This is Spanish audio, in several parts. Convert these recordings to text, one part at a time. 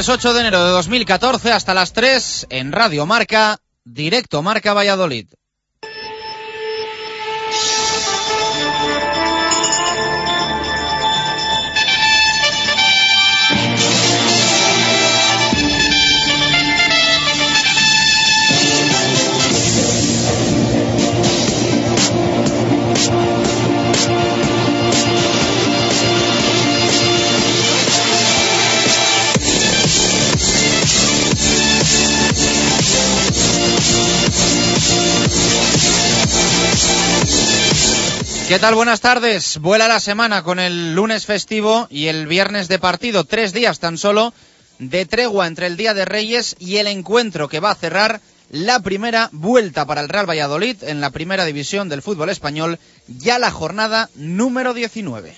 Miércoles 8 de enero de 2014 hasta las 3 en Radio Marca, directo Marca Valladolid. ¿Qué tal? Buenas tardes. Vuela la semana con el lunes festivo y el viernes de partido. Tres días tan solo de tregua entre el Día de Reyes y el encuentro que va a cerrar la primera vuelta para el Real Valladolid en la primera división del fútbol español, ya la jornada número 19.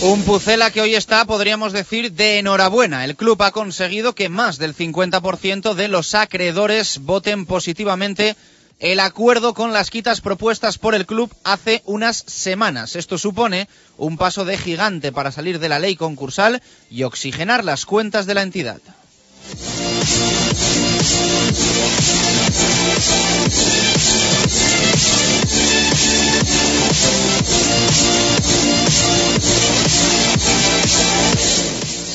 Un Pucela que hoy está, podríamos decir, de enhorabuena. El club ha conseguido que más del 50% de los acreedores voten positivamente el acuerdo con las quitas propuestas por el club hace unas semanas. Esto supone un paso de gigante para salir de la ley concursal y oxigenar las cuentas de la entidad.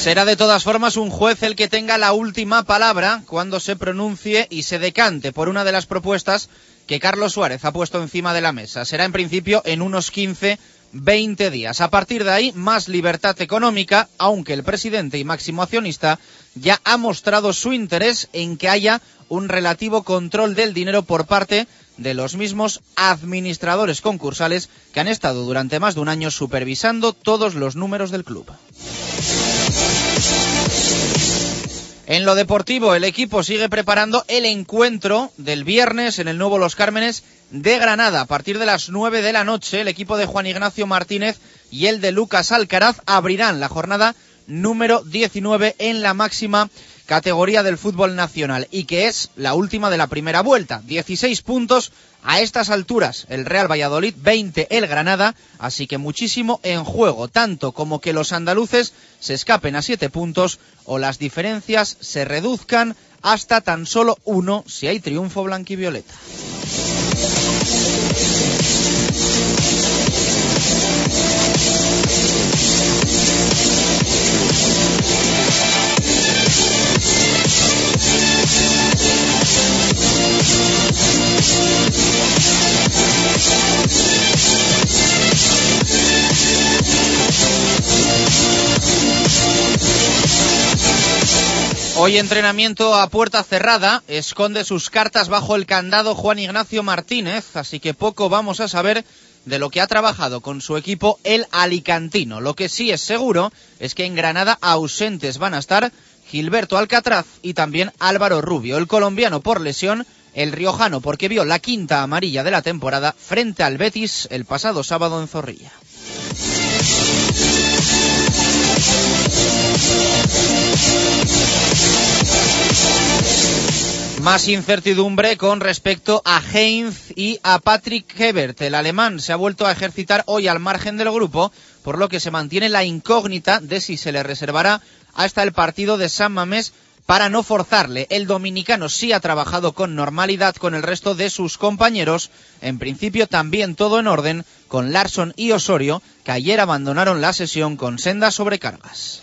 Será de todas formas un juez el que tenga la última palabra cuando se pronuncie y se decante por una de las propuestas que Carlos Suárez ha puesto encima de la mesa. Será en principio en unos 15 20 días. A partir de ahí, más libertad económica, aunque el presidente y máximo accionista ya ha mostrado su interés en que haya un relativo control del dinero por parte de los mismos administradores concursales que han estado durante más de un año supervisando todos los números del club. En lo deportivo, el equipo sigue preparando el encuentro del viernes en el nuevo Los Cármenes de Granada. A partir de las 9 de la noche, el equipo de Juan Ignacio Martínez y el de Lucas Alcaraz abrirán la jornada número 19 en la máxima categoría del fútbol nacional y que es la última de la primera vuelta. 16 puntos a estas alturas. El Real Valladolid, 20 el Granada, así que muchísimo en juego, tanto como que los andaluces se escapen a 7 puntos o las diferencias se reduzcan hasta tan solo uno si hay triunfo blanquivioleta. Hoy entrenamiento a puerta cerrada, esconde sus cartas bajo el candado Juan Ignacio Martínez, así que poco vamos a saber de lo que ha trabajado con su equipo el Alicantino. Lo que sí es seguro es que en Granada ausentes van a estar Gilberto Alcatraz y también Álvaro Rubio, el colombiano por lesión, el riojano porque vio la quinta amarilla de la temporada frente al Betis el pasado sábado en Zorrilla. Más incertidumbre con respecto a Heinz y a Patrick Hebert. El alemán se ha vuelto a ejercitar hoy al margen del grupo, por lo que se mantiene la incógnita de si se le reservará hasta el partido de San Mamés para no forzarle. El dominicano sí ha trabajado con normalidad con el resto de sus compañeros. En principio también todo en orden con Larson y Osorio, que ayer abandonaron la sesión con sendas sobrecargas.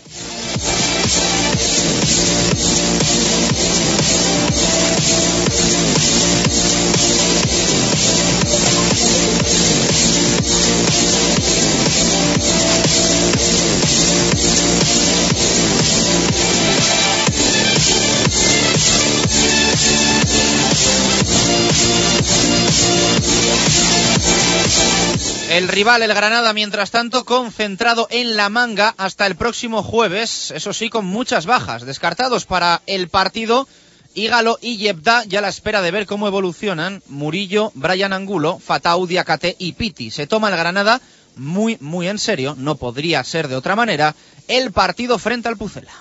El rival, el Granada, mientras tanto, concentrado en la manga hasta el próximo jueves, eso sí, con muchas bajas, descartados para el partido. Ígalo y Yebda ya la espera de ver cómo evolucionan Murillo, Brian Angulo, Fatau, Diacate y Piti. Se toma el Granada muy, muy en serio, no podría ser de otra manera, el partido frente al Pucela.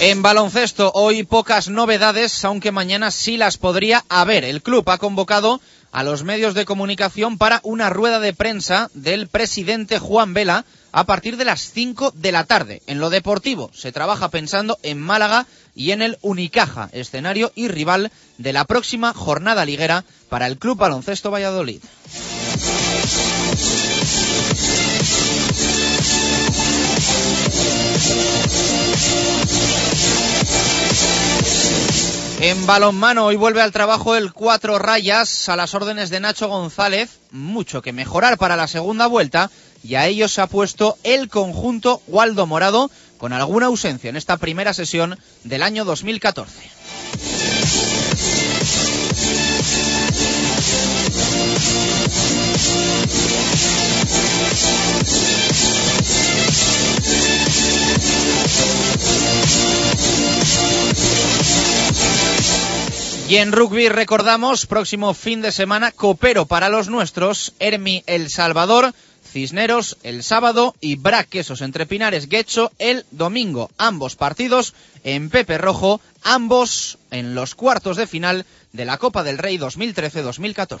En baloncesto, hoy pocas novedades, aunque mañana sí las podría haber. El club ha convocado a los medios de comunicación para una rueda de prensa del presidente Juan Vela a partir de las 5 de la tarde. En lo deportivo se trabaja pensando en Málaga y en el Unicaja, escenario y rival de la próxima jornada liguera para el Club Baloncesto Valladolid. En balonmano hoy vuelve al trabajo el cuatro rayas a las órdenes de Nacho González, mucho que mejorar para la segunda vuelta y a ello se ha puesto el conjunto Waldo Morado con alguna ausencia en esta primera sesión del año 2014. Y en rugby recordamos, próximo fin de semana, Copero para los nuestros, Hermi El Salvador, Cisneros el sábado y Braquesos entre Pinares Guecho el domingo. Ambos partidos en Pepe Rojo, ambos en los cuartos de final de la Copa del Rey 2013-2014.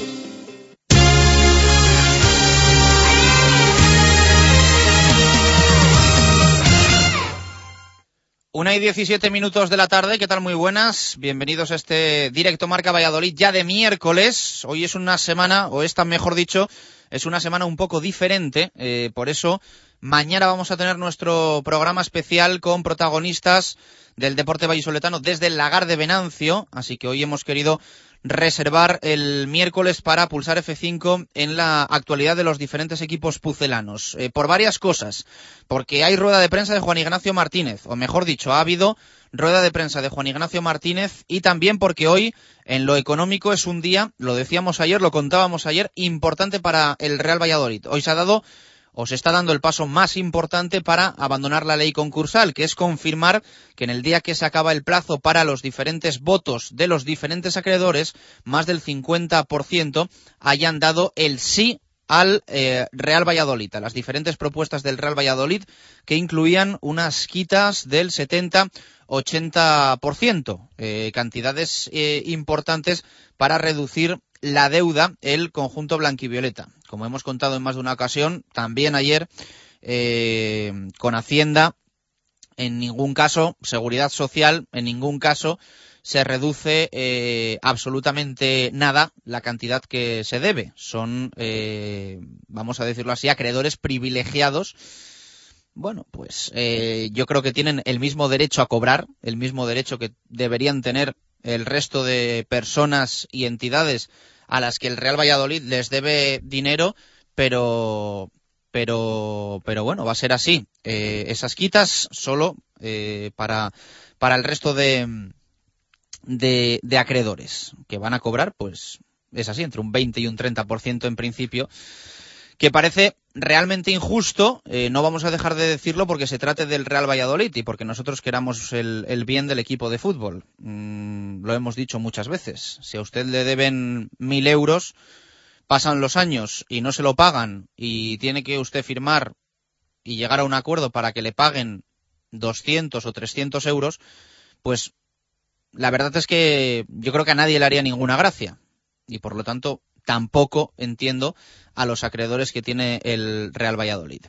Una y diecisiete minutos de la tarde, ¿qué tal? Muy buenas. Bienvenidos a este directo Marca Valladolid ya de miércoles. Hoy es una semana, o esta mejor dicho, es una semana un poco diferente. Eh, por eso, mañana vamos a tener nuestro programa especial con protagonistas del deporte vallisoletano desde el lagar de Venancio. Así que hoy hemos querido reservar el miércoles para pulsar F5 en la actualidad de los diferentes equipos pucelanos. Eh, por varias cosas. Porque hay rueda de prensa de Juan Ignacio Martínez, o mejor dicho, ha habido rueda de prensa de Juan Ignacio Martínez y también porque hoy en lo económico es un día, lo decíamos ayer, lo contábamos ayer, importante para el Real Valladolid. Hoy se ha dado os está dando el paso más importante para abandonar la ley concursal, que es confirmar que en el día que se acaba el plazo para los diferentes votos de los diferentes acreedores, más del 50% hayan dado el sí al eh, Real Valladolid, a las diferentes propuestas del Real Valladolid que incluían unas quitas del 70 80%, eh, cantidades eh, importantes para reducir la deuda el conjunto blanquivioleta. Como hemos contado en más de una ocasión, también ayer eh, con Hacienda, en ningún caso, seguridad social, en ningún caso se reduce eh, absolutamente nada la cantidad que se debe. Son, eh, vamos a decirlo así, acreedores privilegiados. Bueno, pues yo creo que tienen el mismo derecho a cobrar, el mismo derecho que deberían tener el resto de personas y entidades a las que el Real Valladolid les debe dinero, pero pero pero bueno, va a ser así. Eh, esas quitas solo eh, para para el resto de, de de acreedores que van a cobrar, pues es así, entre un 20 y un 30% en principio que parece realmente injusto, eh, no vamos a dejar de decirlo porque se trate del Real Valladolid y porque nosotros queramos el, bien del equipo de fútbol. Mm, lo hemos dicho muchas veces. Si a usted le deben mil euros, pasan los años y no se lo pagan y tiene que usted firmar y llegar a un acuerdo para que le paguen 200 o 300 euros, pues la verdad es que yo creo que a nadie le haría ninguna gracia. Y por lo tanto, tampoco entiendo a los acreedores que tiene el Real Valladolid.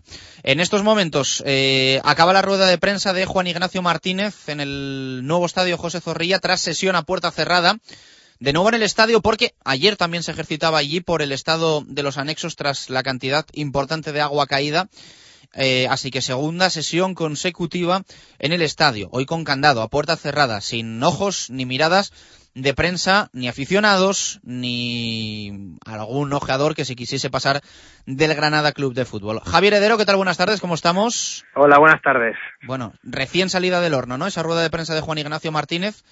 En estos momentos eh, acaba la rueda de prensa de Juan Ignacio Martínez en el nuevo estadio José Zorrilla tras sesión a puerta cerrada. De nuevo en el estadio porque ayer también se ejercitaba allí por el estado de los anexos tras la cantidad importante de agua caída. Eh, así que segunda sesión consecutiva en el estadio, hoy con candado, a puerta cerrada, sin ojos ni miradas de prensa, ni aficionados, ni algún ojeador que se quisiese pasar del Granada Club de Fútbol. Javier Heredero, ¿qué tal? Buenas tardes, ¿cómo estamos? Hola, buenas tardes. Bueno, recién salida del horno, ¿no? Esa rueda de prensa de Juan Ignacio Martínez.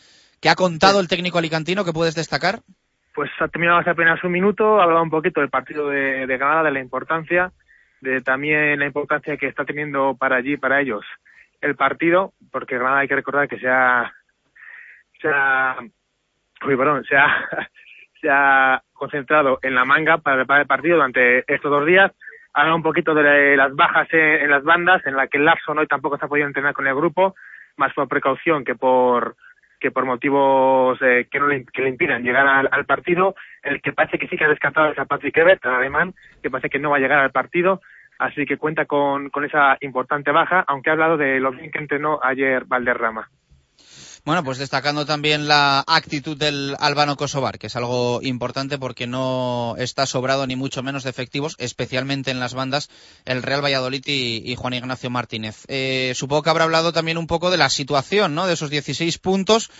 ¿Qué ha contado el técnico alicantino que puedes destacar? Pues ha terminado hace apenas un minuto, ha hablado un poquito del partido de, Granada, de la importancia, de también la importancia que está teniendo para allí, para ellos, el partido, porque Granada hay que recordar que se ha, se ha uy, perdón, se ha, se ha concentrado en la manga para preparar el partido durante estos dos días. Habla un poquito de las bajas en, las bandas, en la que Larson hoy tampoco se ha podido entrenar con el grupo, más por precaución que por que por motivos eh, que no le, que le impidan llegar al, partido, el que parece que sí que ha descartado es a Patrick Ebert, el alemán, que parece que no va a llegar al partido, así que cuenta con, con esa importante baja, aunque ha hablado de lo bien que entrenó ayer Valderrama. Bueno, pues destacando también la actitud del albano kosovar, que es algo importante porque no está sobrado ni mucho menos de efectivos, especialmente en las bandas, el Real Valladolid y, Juan Ignacio Martínez. Eh, supongo que habrá hablado también un poco de la situación, ¿no? De esos 16 puntos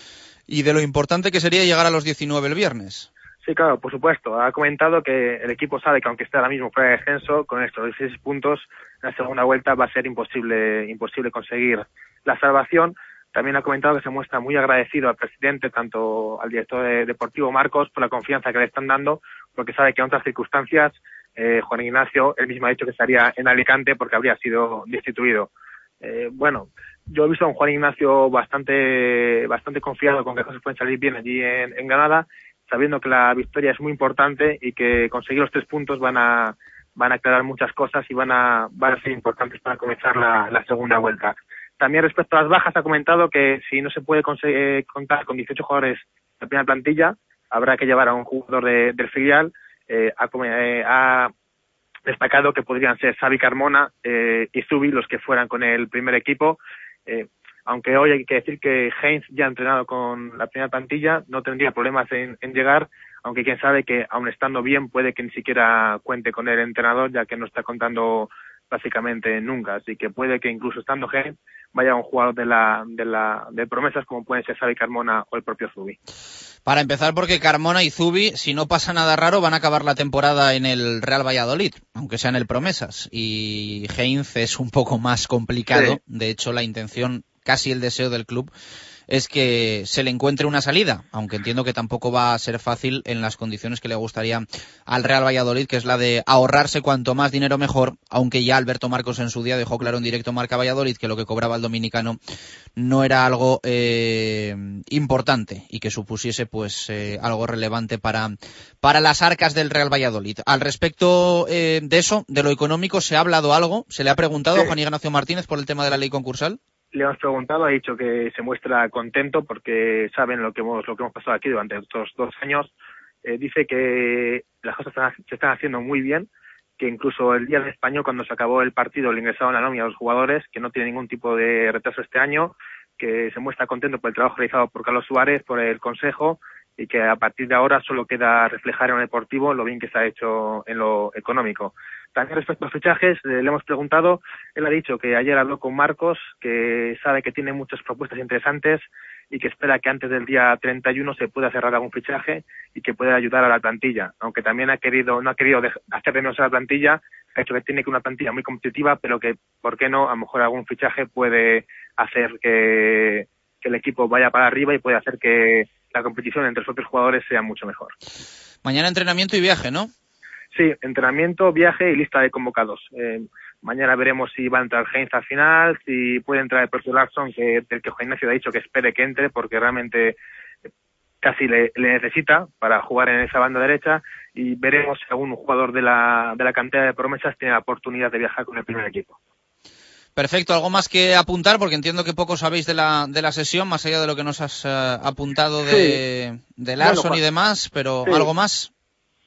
y de lo importante que sería llegar a los 19 el viernes. Sí, claro, por supuesto. Ha comentado que el equipo sabe que aunque esté ahora mismo fuera de descenso, con estos 16 puntos, en la segunda vuelta va a ser imposible, imposible conseguir la salvación también ha comentado que se muestra muy agradecido al presidente, tanto al director deportivo Marcos, por la confianza que le están dando, porque sabe que en otras circunstancias eh, Juan Ignacio, él mismo ha dicho que estaría en Alicante porque habría sido destituido. Eh, bueno, yo he visto a un Juan Ignacio bastante, bastante confiado con que cosas pueden salir bien allí en, Granada, sabiendo que la victoria es muy importante y que conseguir los tres puntos van a, van a aclarar muchas cosas y van a, van a ser importantes para comenzar la segunda vuelta. También respecto a las bajas ha comentado que si no se puede eh, contar con 18 jugadores de la primera plantilla, habrá que llevar a un jugador del filial. Eh, eh, ha, destacado que podrían ser Xavi Carmona y Zubi los que fueran con el primer equipo. aunque hoy hay que decir que Heinz ya ha entrenado con la primera plantilla, no tendría problemas en, en llegar, aunque quién sabe que aun estando bien puede que ni siquiera cuente con el entrenador, ya que no está contando básicamente nunca. Así que puede que incluso estando Heinz vaya un jugador de la, de la de promesas como pueden ser Xavi Carmona o el propio Zubi. Para empezar, porque Carmona y Zubi, si no pasa nada raro, van a acabar la temporada en el Real Valladolid, aunque sea en el Promesas. Y Heinz es un poco más complicado. De hecho, la intención, casi el deseo del club, es que se le encuentre una salida, aunque entiendo que tampoco va a ser fácil en las condiciones que le gustaría al Real Valladolid, que es la de ahorrarse cuanto más dinero mejor, aunque ya Alberto Marcos en su día dejó claro en directo Marca Valladolid que lo que cobraba el dominicano no era algo eh, importante y que supusiese pues eh, algo relevante para, para las arcas del Real Valladolid. Al respecto eh, de eso, de lo económico, ¿se ha hablado algo? ¿Se le ha preguntado a Juan Ignacio Martínez por el tema de la ley concursal? Le hemos preguntado, ha dicho que se muestra contento porque saben lo que hemos, lo que hemos pasado aquí durante estos dos años. Eh, dice que las cosas se están haciendo muy bien, que incluso el día de español, cuando se acabó el partido, le ingresaron la nómina a los jugadores, que no tiene ningún tipo de retraso este año, que se muestra contento por el trabajo realizado por Carlos Suárez, por el Consejo, y que a partir de ahora solo queda reflejar en lo deportivo lo bien que se ha hecho en lo económico. También respecto a fichajes, eh, le hemos preguntado, él ha dicho que ayer habló con Marcos, que sabe que tiene muchas propuestas interesantes, y que espera que antes del día 31 se pueda cerrar algún fichaje y que pueda ayudar a la plantilla, aunque también ha querido no ha querido hacer de menos a la plantilla, ha hecho que tiene que una plantilla muy competitiva, pero que, ¿por qué no? A lo mejor algún fichaje puede hacer que el equipo vaya para arriba y puede hacer que la competición entre los otros jugadores sea mucho mejor. Mañana entrenamiento y viaje, ¿no? Sí, entrenamiento, viaje y lista de convocados. Eh, mañana veremos si va a entrar Heinz al final, si puede entrar el propio Larson, que, del que Juan Ignacio ha dicho que espere que entre, porque realmente casi le, necesita para jugar en esa banda derecha y veremos si algún jugador de la, de la cantera de promesas tiene la oportunidad de viajar con el primer equipo. Perfecto, algo más que apuntar, porque entiendo que poco sabéis de la, de la sesión, más allá de lo que nos has eh, apuntado de, de Larson y demás, pero ¿algo más?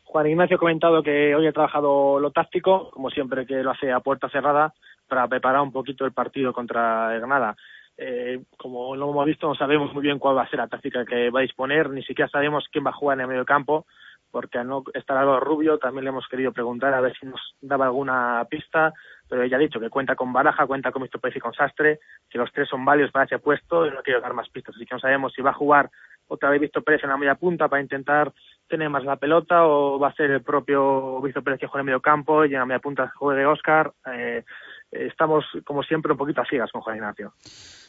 Juan Ignacio ha comentado que hoy ha trabajado lo táctico, como siempre que lo hace a puerta cerrada, para preparar un poquito el partido contra Granada. Eh, como lo hemos visto, no sabemos muy bien cuál va a ser la táctica que va a disponer, ni siquiera sabemos quién va a jugar en el medio campo, porque al no estar algo Rubio también le hemos querido preguntar a ver si nos daba alguna pista, pero ella ha dicho que cuenta con Baraja, cuenta con Mr. Pérez y con Sastre, que los tres son válidos para ese puesto y no quiero dar más pistas, así que no sabemos si va a jugar otra vez Víctor Pérez en la media punta para intentar tener más la pelota o va a ser el propio Víctor Pérez que juegue en medio campo y en la media punta juegue Oscar. Eh, estamos, como siempre, un poquito a ciegas con Juan Ignacio.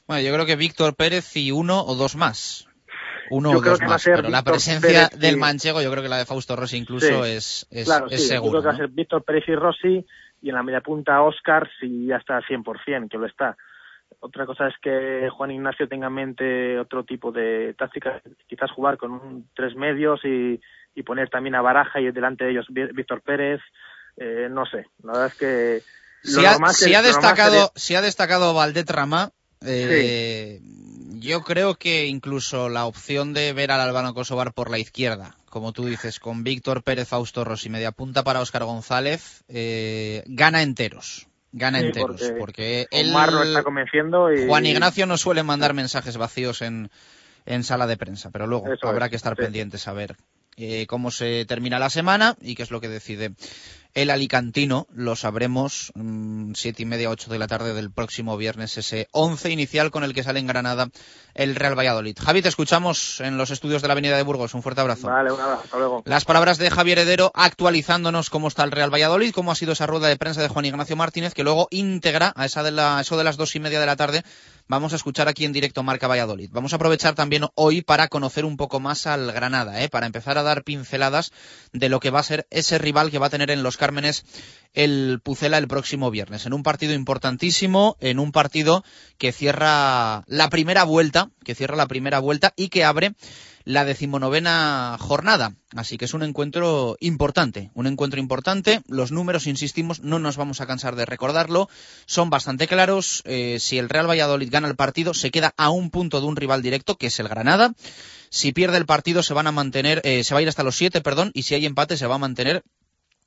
Bueno, yo creo que Víctor Pérez y uno o dos más. Uno o dos más, pero la presencia del manchego, yo creo que la de Fausto Rossi incluso es, es, claro, es seguro. Yo creo que va a ser Víctor Pérez y Rossi y en la media punta Oscar si ya está al 100%, que lo está. Otra cosa es que Juan Ignacio tenga en mente otro tipo de táctica, quizás jugar con un tres medios y, poner también a Baraja y delante de ellos Víctor Pérez. Eh, no sé, la verdad es que. Si ha, ha, destacado, si ha destacado Valdetrama, eh, yo creo que incluso la opción de ver al Albano Kosovar por la izquierda, como tú dices, con Víctor Pérez, Fausto Rossi, media punta para Óscar González, eh, gana enteros gana enteros, porque, él está convenciendo y... Juan Ignacio no suele mandar mensajes vacíos en, en sala de prensa, pero luego habrá que estar pendientes a ver eh, cómo se termina la semana y qué es lo que decide el Alicantino. Lo sabremos mm, siete y media, ocho de la tarde del próximo viernes, ese once inicial con el que sale en Granada el Real Valladolid. Javi, te escuchamos en los estudios de la Avenida de Burgos. Un fuerte abrazo. Vale, un abrazo. Hasta luego. Las palabras de Javier Heredero actualizándonos cómo está el Real Valladolid, cómo ha sido esa rueda de prensa de Juan Ignacio Martínez, que luego integra a esa de la, eso de las dos y media de la tarde vamos a escuchar aquí en directo Marca Valladolid. Vamos a aprovechar también hoy para conocer un poco más al Granada, ¿eh? para empezar a dar pinceladas de lo que va a ser ese rival que va a tener en los Cármenes el Pucela el próximo viernes. En un partido importantísimo, en un partido que cierra la primera vuelta, que cierra la primera vuelta y que abre la decimonovena jornada. Así que es un encuentro importante, un encuentro importante. Los números, insistimos, no nos vamos a cansar de recordarlo, son bastante claros. Eh, si el Real Valladolid gana el partido, se queda a un punto de un rival directo, que es el Granada. Si pierde el partido, se van a mantener, eh, se va a ir hasta los siete, perdón, y si hay empate, se va a mantener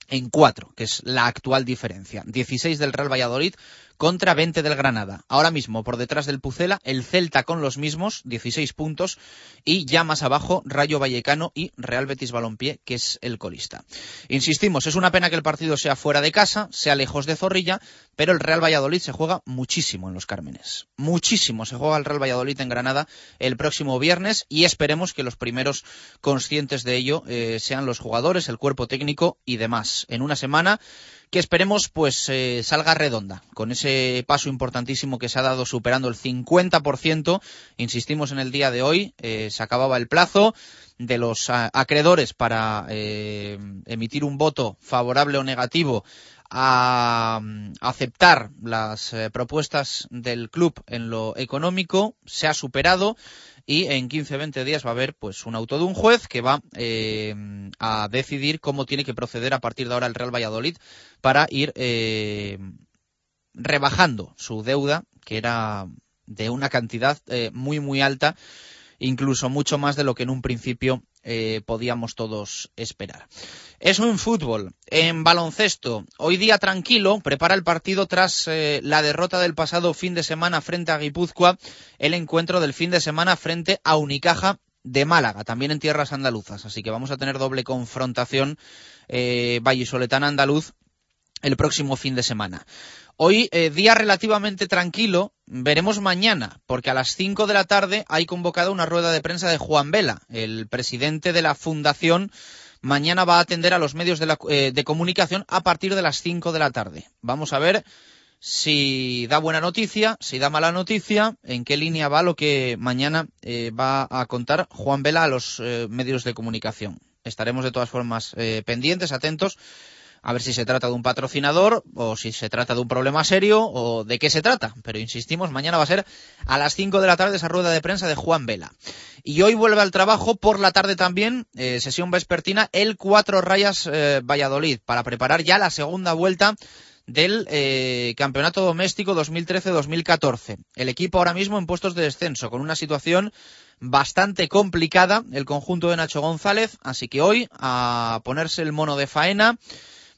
en cuatro, que es la actual diferencia. 16 del Real Valladolid, contra 20 del Granada. Ahora mismo, por detrás del Pucela, el Celta con los mismos, 16 puntos, y ya más abajo, Rayo Vallecano y Real Betis Balompié, que es el colista. Insistimos, es una pena que el partido sea fuera de casa, sea lejos de Zorrilla, pero el Real Valladolid se juega muchísimo en los Cármenes. Muchísimo se juega el Real Valladolid en Granada el próximo viernes y esperemos que los primeros conscientes de ello eh, sean los jugadores, el cuerpo técnico y demás. En una semana que esperemos pues eh, salga redonda con ese paso importantísimo que se ha dado superando el 50%. Insistimos en el día de hoy, eh, se acababa el plazo de los acreedores para eh, emitir un voto favorable o negativo a, aceptar las propuestas del club en lo económico se ha superado y en 15-20 días va a haber pues un auto de un juez que va eh, a decidir cómo tiene que proceder a partir de ahora el Real Valladolid para ir eh, rebajando su deuda que era de una cantidad eh, muy muy alta incluso mucho más de lo que en un principio podíamos todos esperar. Eso en fútbol. En baloncesto, hoy día tranquilo, prepara el partido tras eh, la derrota del pasado fin de semana frente a Guipúzcoa, el encuentro del fin de semana frente a Unicaja de Málaga, también en tierras andaluzas. Así que vamos a tener doble confrontación eh, vallisoletana andaluz el próximo fin de semana. Hoy, eh, día relativamente tranquilo, veremos mañana, porque a las 5 de la tarde hay convocada una rueda de prensa de Juan Vela, el presidente de la Fundación. Mañana va a atender a los medios de, eh, de comunicación a partir de las 5 de la tarde. Vamos a ver si da buena noticia, si da mala noticia, en qué línea va lo que mañana eh, va a contar Juan Vela a los medios de comunicación. Estaremos de todas formas pendientes, atentos a ver si se trata de un patrocinador o si se trata de un problema serio o de qué se trata. Pero insistimos, mañana va a ser a las 5 de la tarde esa rueda de prensa de Juan Vela. Y hoy vuelve al trabajo por la tarde también, eh, sesión vespertina, el Cuatro Rayas eh, Valladolid, para preparar ya la segunda vuelta del eh, Campeonato Doméstico 2013-2014. El equipo ahora mismo en puestos de descenso, con una situación bastante complicada, el conjunto de Nacho González, así que hoy a ponerse el mono de faena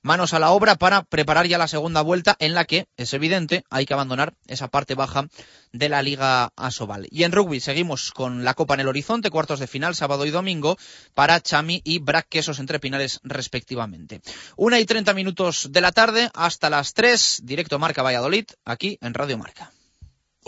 manos a la obra para preparar ya la segunda vuelta en la que, es evidente, hay que abandonar esa parte baja de la Liga Asobal. Y en rugby seguimos con la Copa en el horizonte, cuartos de final, sábado y domingo, para Chami y Brac Quesos entre Pinares respectivamente. Una y treinta minutos de la tarde hasta las tres, directo Marca Valladolid, aquí en Radio Marca.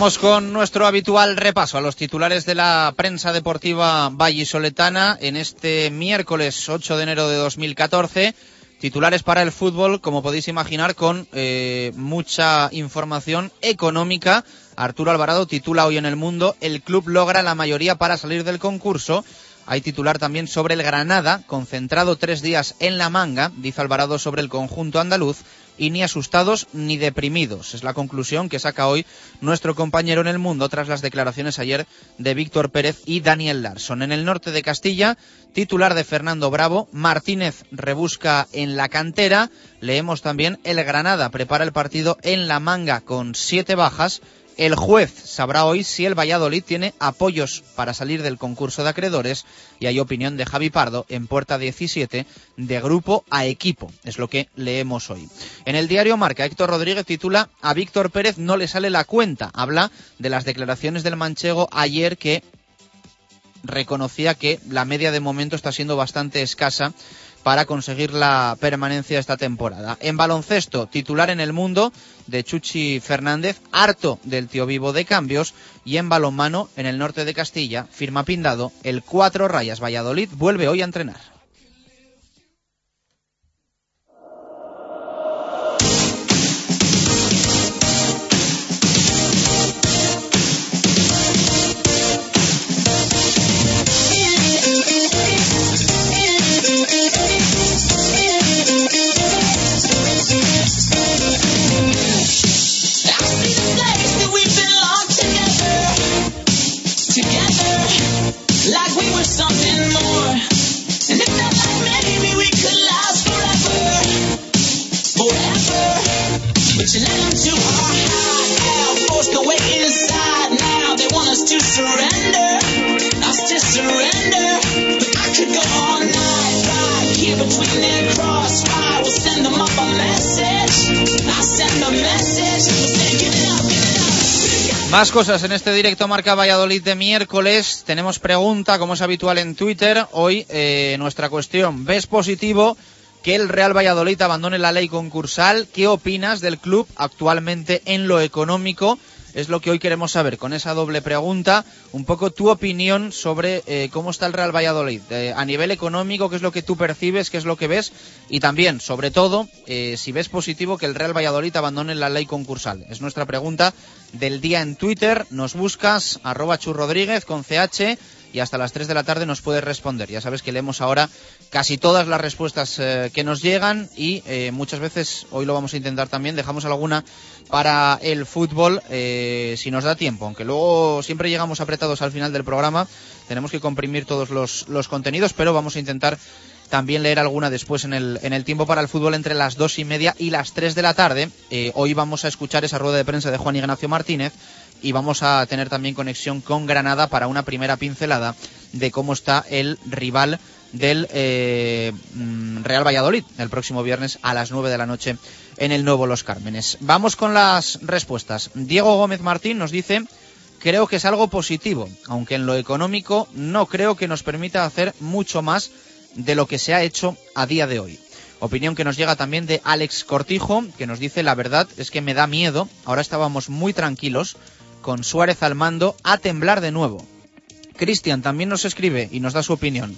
Vamos con nuestro habitual repaso a los titulares de la prensa deportiva vallisoletana en este miércoles 8 de enero de 2014. Titulares para el fútbol, como podéis imaginar, con eh, mucha información económica. Arturo Alvarado titula hoy en el mundo, el club logra la mayoría para salir del concurso. Hay titular también sobre el Granada, concentrado tres días en la manga, dice Alvarado sobre el conjunto andaluz y ni asustados ni deprimidos. Es la conclusión que saca hoy nuestro compañero en el mundo tras las declaraciones ayer de Víctor Pérez y Daniel Larson. En el norte de Castilla, titular de Fernando Bravo, Martínez rebusca en la cantera. Leemos también el Granada prepara el partido en la manga con siete bajas el juez sabrá hoy si el Valladolid tiene apoyos para salir del concurso de acreedores y hay opinión de Javi Pardo en puerta 17 de grupo a equipo. Es lo que leemos hoy. En el diario Marca, Héctor Rodríguez titula A Víctor Pérez no le sale la cuenta. Habla de las declaraciones del manchego ayer que reconocía que la media de momento está siendo bastante escasa para conseguir la permanencia esta temporada. En baloncesto, titular en el mundo de Chuchi Fernández, harto del tío vivo de cambios, y en balonmano, en el norte de Castilla, firma Pindado, el cuatro rayas Valladolid vuelve hoy a entrenar. like we were something more. And it felt like maybe we could last forever, forever. But you let them too hard. Más cosas en este directo Marca Valladolid de miércoles. Tenemos pregunta, como es habitual en Twitter. Hoy eh, nuestra cuestión. ¿Ves positivo que el Real Valladolid abandone la ley concursal? ¿Qué opinas del club actualmente en lo económico? Es lo que hoy queremos saber con esa doble pregunta. Un poco tu opinión sobre eh, cómo está el Real Valladolid. Eh, a nivel económico, qué es lo que tú percibes, qué es lo que ves. Y también, sobre todo, eh, si ves positivo que el Real Valladolid abandone la ley concursal. Es nuestra pregunta del día en Twitter. Nos buscas, arroba churrodríguez con CH y hasta las 3 de la tarde nos puedes responder. Ya sabes que leemos ahora casi todas las respuestas eh, que nos llegan y eh, muchas veces, hoy lo vamos a intentar también, dejamos alguna para el fútbol eh, si nos da tiempo, aunque luego siempre llegamos apretados al final del programa, tenemos que comprimir todos los, los contenidos, pero vamos a intentar también leer alguna después en el, en el tiempo para el fútbol entre las dos y media y las 3 de la tarde. hoy vamos a escuchar esa rueda de prensa de Juan Ignacio Martínez y vamos a tener también conexión con Granada para una primera pincelada de cómo está el rival del eh, mm, Real Valladolid el próximo viernes a las 9 de la noche en el nuevo Los Cármenes. Vamos con las respuestas. Diego Gómez Martín nos dice, creo que es algo positivo, aunque en lo económico no creo que nos permita hacer mucho más de lo que se ha hecho a día de hoy. Opinión que nos llega también de Alex Cortijo, que nos dice, la verdad es que me da miedo, ahora estábamos muy tranquilos, con Suárez al mando, a temblar de nuevo. Cristian también nos escribe y nos da su opinión.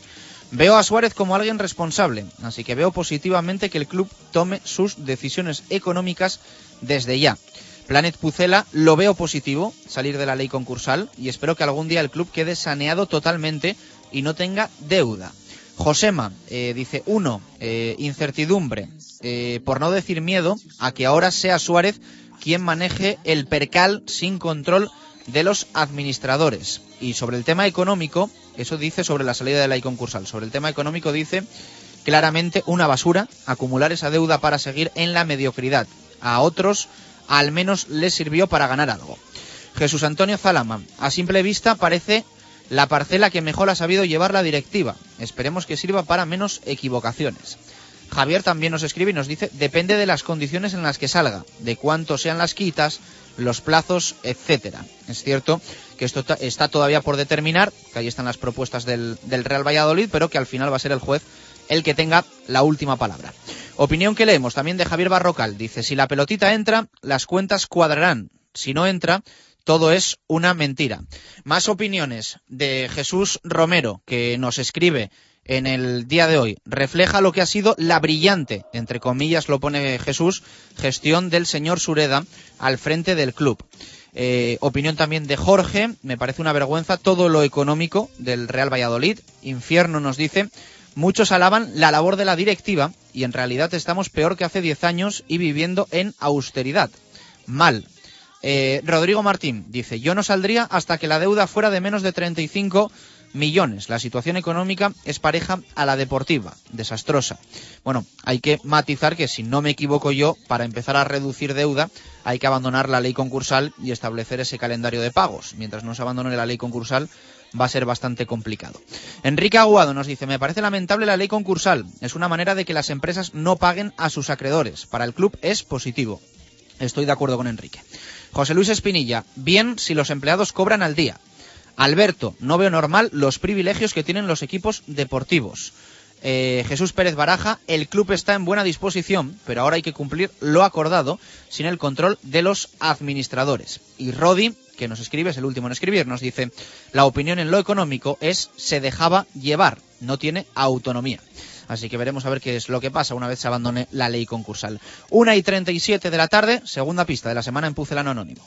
Veo a Suárez como alguien responsable, así que veo positivamente que el club tome sus decisiones económicas desde ya. Planet Pucela lo veo positivo, salir de la ley concursal, y espero que algún día el club quede saneado totalmente y no tenga deuda. Josema eh, dice, uno, eh, incertidumbre, eh, por no decir miedo a que ahora sea Suárez quien maneje el percal sin control de los administradores. Y sobre el tema económico, eso dice sobre la salida de la ley concursal. Sobre el tema económico dice claramente una basura acumular esa deuda para seguir en la mediocridad. A otros al menos les sirvió para ganar algo. Jesús Antonio Zalama, a simple vista parece la parcela que mejor ha sabido llevar la directiva. Esperemos que sirva para menos equivocaciones. Javier también nos escribe y nos dice, depende de las condiciones en las que salga, de cuánto sean las quitas, los plazos, etcétera. Es cierto que esto está todavía por determinar, que ahí están las propuestas del, del Real Valladolid, pero que al final va a ser el juez el que tenga la última palabra. Opinión que leemos también de Javier Barrocal. Dice, si la pelotita entra, las cuentas cuadrarán. Si no entra, todo es una mentira. Más opiniones de Jesús Romero, que nos escribe en el día de hoy refleja lo que ha sido la brillante, entre comillas lo pone Jesús, gestión del señor Sureda al frente del club. Eh, opinión también de Jorge, me parece una vergüenza todo lo económico del Real Valladolid. Infierno nos dice, muchos alaban la labor de la directiva y en realidad estamos peor que hace 10 años y viviendo en austeridad. Mal. Eh, Rodrigo Martín dice, yo no saldría hasta que la deuda fuera de menos de 35 millones. La situación económica es pareja a la deportiva, desastrosa. Bueno, hay que matizar que si no me equivoco yo, para empezar a reducir deuda hay que abandonar la ley concursal y establecer ese calendario de pagos. Mientras no se abandone la ley concursal va a ser bastante complicado. Enrique Aguado nos dice, me parece lamentable la ley concursal. Es una manera de que las empresas no paguen a sus acreedores. Para el club es positivo. Estoy de acuerdo con Enrique. José Luis Espinilla, bien si los empleados cobran al día. Alberto, no veo normal los privilegios que tienen los equipos deportivos. Eh, Jesús Pérez Baraja, el club está en buena disposición, pero ahora hay que cumplir lo acordado sin el control de los administradores. Y Rodi, que nos escribe, es el último en escribir, nos dice, la opinión en lo económico es se dejaba llevar, no tiene autonomía. Así que veremos a ver qué es lo que pasa una vez se abandone la ley concursal. Una y 37 de la tarde, segunda pista de la semana en Pucelano Anónimo.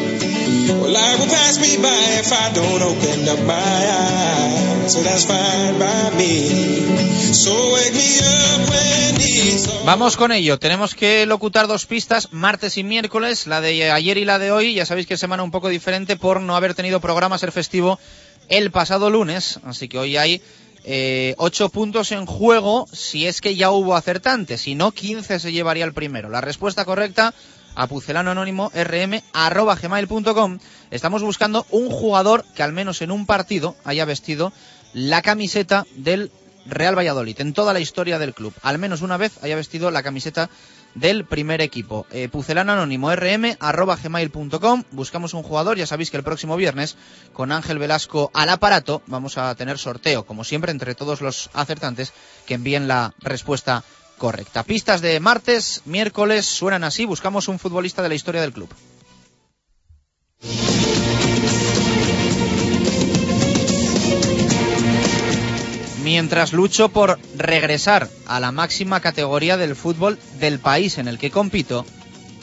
Vamos con ello. Tenemos que locutar dos pistas, martes y miércoles, la de ayer y la de hoy. Ya sabéis que semana un poco diferente por no haber tenido programa ser festivo el pasado lunes. Así que hoy hay eh, ocho puntos en juego si es que ya hubo acertante. Si no, 15 se llevaría el primero. La respuesta correcta a pucelanoanónimo.rm.gmail.com. Estamos buscando un jugador que al menos en un partido haya vestido la camiseta del Real Valladolid, en toda la historia del club. Al menos una vez haya vestido la camiseta del primer equipo. Eh, pucelano anónimo rm arroba gmail.com. Buscamos un jugador. Ya sabéis que el próximo viernes, con Ángel Velasco al aparato, vamos a tener sorteo, como siempre, entre todos los acertantes que envíen la respuesta correcta. Pistas de martes, miércoles suenan así. Buscamos un futbolista de la historia del club. Mientras lucho por regresar a la máxima categoría del fútbol del país en el que compito,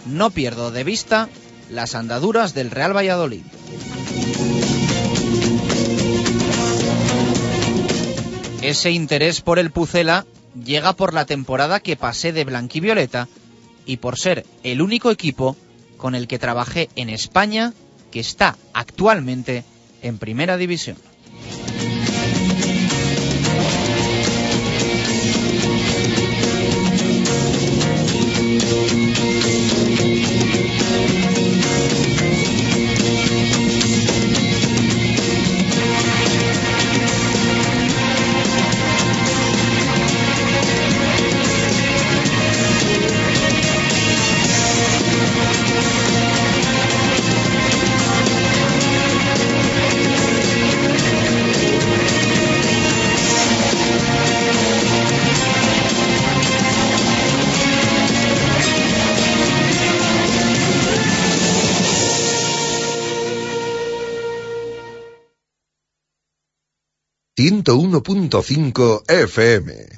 no pierdo de vista las andaduras del Real Valladolid. Ese interés por el Pucela llega por la temporada que pasé de blanquivioleta y por ser el único equipo con el que trabajé en España que está actualmente en primera división. ...101.5 FM.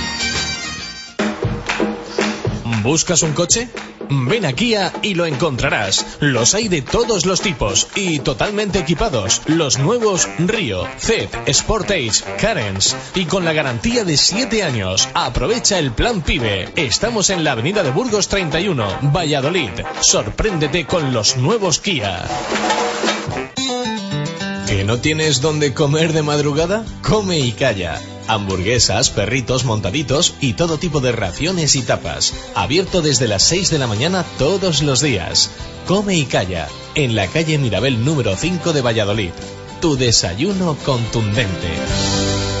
¿Buscas un coche? Ven a y lo encontrarás. Los hay de todos los tipos y totalmente equipados. Los nuevos Río, Zed, Sportage, Carens y con la garantía de 7 años. Aprovecha el plan PIBE. Estamos en la avenida de Burgos 31, Valladolid. Sorpréndete con los nuevos Kia. ¿Que no tienes dónde comer de madrugada? Come y calla. Hamburguesas, perritos, montaditos y todo tipo de raciones y tapas. Abierto desde las 6 de la mañana todos los días. Come y calla. En la calle Mirabel número 5 de Valladolid. Tu desayuno contundente.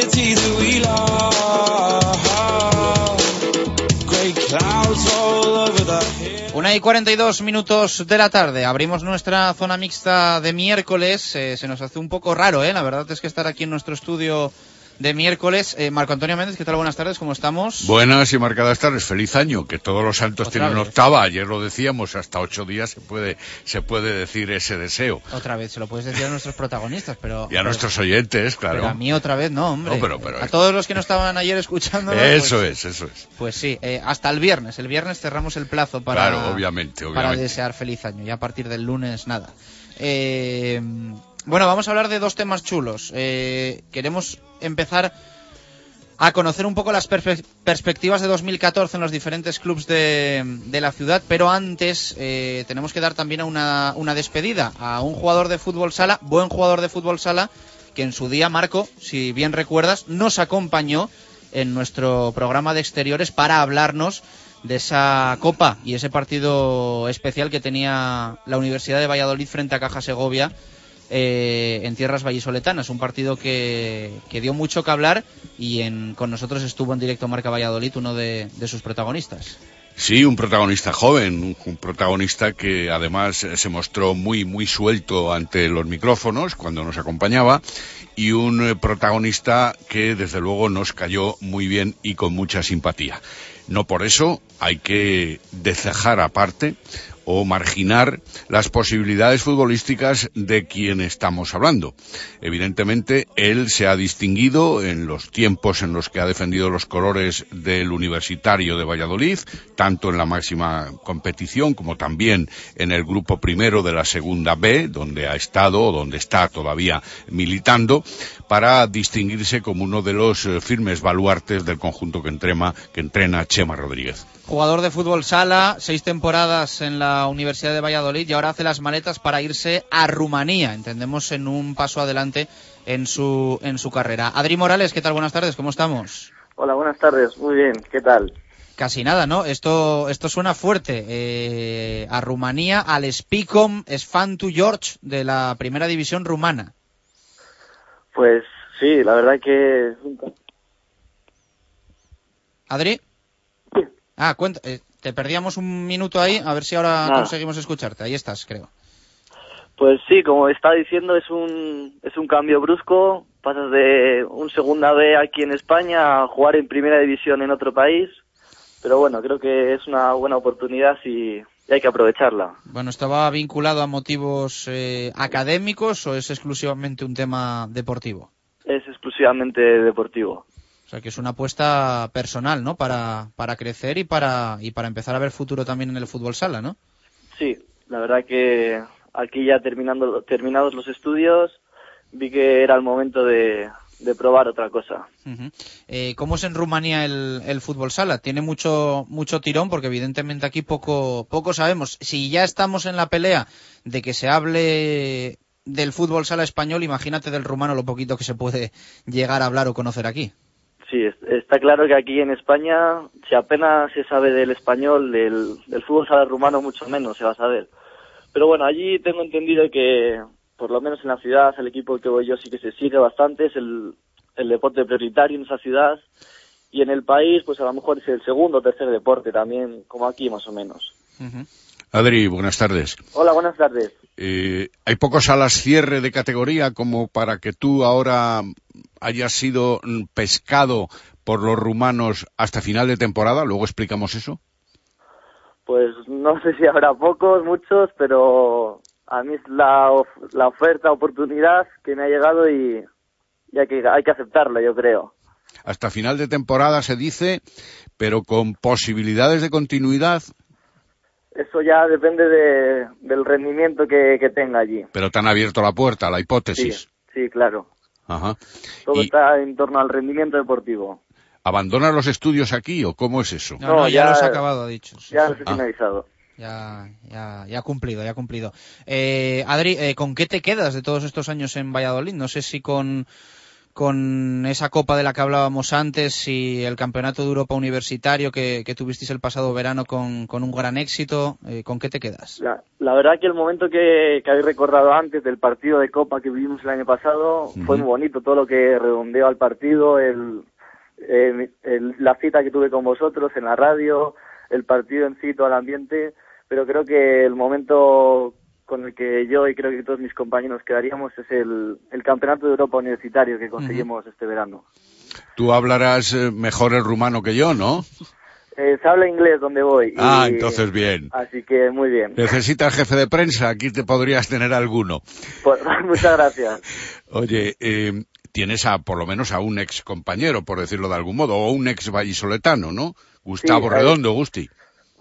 City that we y 42 minutos de la tarde. Abrimos nuestra zona mixta de miércoles. Eh, se nos hace un poco raro, ¿eh? La verdad es que estar aquí en nuestro estudio de miércoles. Eh, Marco Antonio Méndez, ¿qué tal? Buenas tardes, ¿cómo estamos? Buenas y marcadas tardes, feliz año, que todos los santos Otra tienen vez. octava, ayer lo decíamos, hasta ocho días se puede, se puede decir ese deseo. Otra vez, se lo puedes decir a nuestros protagonistas, pero... Y a nuestros oyentes, pero claro. a mí otra vez no, hombre. No, pero- pero- a todos los que no estaban ayer escuchando. Eso es, eso es. Pues sí, eh, hasta el viernes. El viernes cerramos el plazo para, Claro, obviamente, para desear feliz año. Y a partir del lunes, nada. Eh, bueno, vamos a hablar de dos temas chulos. Eh, queremos empezar a conocer un poco las perspectivas de 2014 en los diferentes clubes de, de la ciudad, pero antes eh, tenemos que dar también una, una despedida a un jugador de fútbol sala, buen jugador de fútbol sala, que en su día, Marco, si bien recuerdas, nos acompañó en nuestro programa de exteriores para hablarnos de esa copa y ese partido especial que tenía la Universidad de Valladolid frente a Caja Segovia eh, en tierras vallisoletanas. Un partido que, que dio mucho que hablar y en, con nosotros estuvo en directo Marca Valladolid, uno de, sus protagonistas. Sí, un protagonista joven, un, protagonista que además se mostró muy, muy suelto ante los micrófonos cuando nos acompañaba y un eh, protagonista que desde luego nos cayó muy bien y con mucha simpatía. No por eso hay que descejar aparte o marginar las posibilidades futbolísticas de quien estamos hablando. Evidentemente, él se ha distinguido en los tiempos en los que ha defendido los colores del Universitario de Valladolid, tanto en la máxima competición como también en el grupo primero de la segunda B, donde ha estado o donde está todavía militando, para distinguirse como uno de los eh, firmes baluartes del conjunto que entrena, que entrena Chema Rodríguez. Jugador de fútbol sala, seis temporadas en la Universidad de Valladolid y ahora hace las maletas para irse a Rumanía. Entendemos en un paso adelante en su, en su carrera. Adri Morales, ¿qué tal? Buenas tardes, ¿cómo estamos? Hola, buenas tardes. Muy bien, ¿qué tal? Casi nada, ¿no? Esto, esto suena fuerte. Eh, a Rumanía, al Spicom Sfantu George de la primera división rumana. Pues sí, la verdad que ¿Adri? Ah, cuenta, eh, te perdíamos un minuto ahí, a ver si ahora Nada. conseguimos escucharte. Ahí estás, creo. Pues sí, como está diciendo, es un, es un cambio brusco. Pasas de un segunda B aquí en España a jugar en primera división en otro país. Pero bueno, creo que es una buena oportunidad y, y hay que aprovecharla. Bueno, ¿estaba vinculado a motivos eh, académicos o es exclusivamente un tema deportivo? Es exclusivamente deportivo. O sea, que es una apuesta personal, ¿no? Para, para crecer y para, y para empezar a ver futuro también en el fútbol sala, ¿no? Sí, la verdad que aquí ya terminando, terminados los estudios, vi que era el momento de, de probar otra cosa. Eh, ¿Cómo es en Rumanía el, el fútbol sala? Tiene mucho, mucho tirón porque evidentemente aquí poco, poco sabemos. Si ya estamos en la pelea de que se hable del fútbol sala español, imagínate del rumano lo poquito que se puede llegar a hablar o conocer aquí. Sí, es- está claro que aquí en España, si apenas se sabe del español, del, del fútbol sala rumano, mucho menos se va a saber. Pero bueno, allí tengo entendido que, por lo menos en la ciudad, el equipo que voy yo sí que se sigue bastante, es el, el deporte prioritario en esa ciudad. Y en el país, pues a lo mejor es el segundo o tercer deporte también, como aquí más o menos. Ujú. Adri, buenas tardes. Hola, buenas tardes. Eh, ¿Hay pocos alas cierre de categoría como para que tú ahora hayas sido pescado por los rumanos hasta final de temporada? Luego explicamos eso. Pues no sé si habrá pocos, muchos, pero a mí es la, of- la oferta, oportunidad que me ha llegado y, y hay, que, hay que aceptarla, yo creo. Hasta final de temporada se dice, pero con posibilidades de continuidad, Eso ya depende de, del rendimiento que, que tenga allí. pero te han abierto la puerta, la Sí, hipótesis. sí, claro. Ajá. Todo Y- está en torno al rendimiento deportivo. ¿Abandonas los estudios aquí o cómo es eso? No, No, no, ya, ya- los ha acabado, ha dicho. Sí, Ya sí. los he Ah. finalizado. Ya, ya, ya ha cumplido, ya ha cumplido. Eh, Adri, eh, ¿con qué te quedas de todos estos años en Valladolid? No sé si con, con esa copa de la que hablábamos antes, si el campeonato de Europa universitario que, que tuvisteis el pasado verano con, con un gran éxito, eh, ¿con qué te quedas? La, la verdad que el momento que, que habéis recordado antes del partido de Copa que vivimos el año pasado fue muy bonito, todo lo que redondeó al partido, el, el- el- la cita que tuve con vosotros en la radio, el partido en sí, todo el ambiente, pero creo que el momento con el que yo y creo que todos mis compañeros quedaríamos es el, el Campeonato de Europa Universitario que conseguimos este verano. Tú hablarás eh, mejor el rumano que yo, ¿no? Eh, se habla inglés donde voy. y- Ah, entonces bien. Así que muy bien. Necesitas jefe de prensa, aquí te podrías tener alguno. Pues, muchas gracias. Oye, eh, tienes a, por lo menos a un ex compañero, por decirlo de algún modo, o un ex vallisoletano, ¿no? Gustavo Sí, Redondo, Gusti.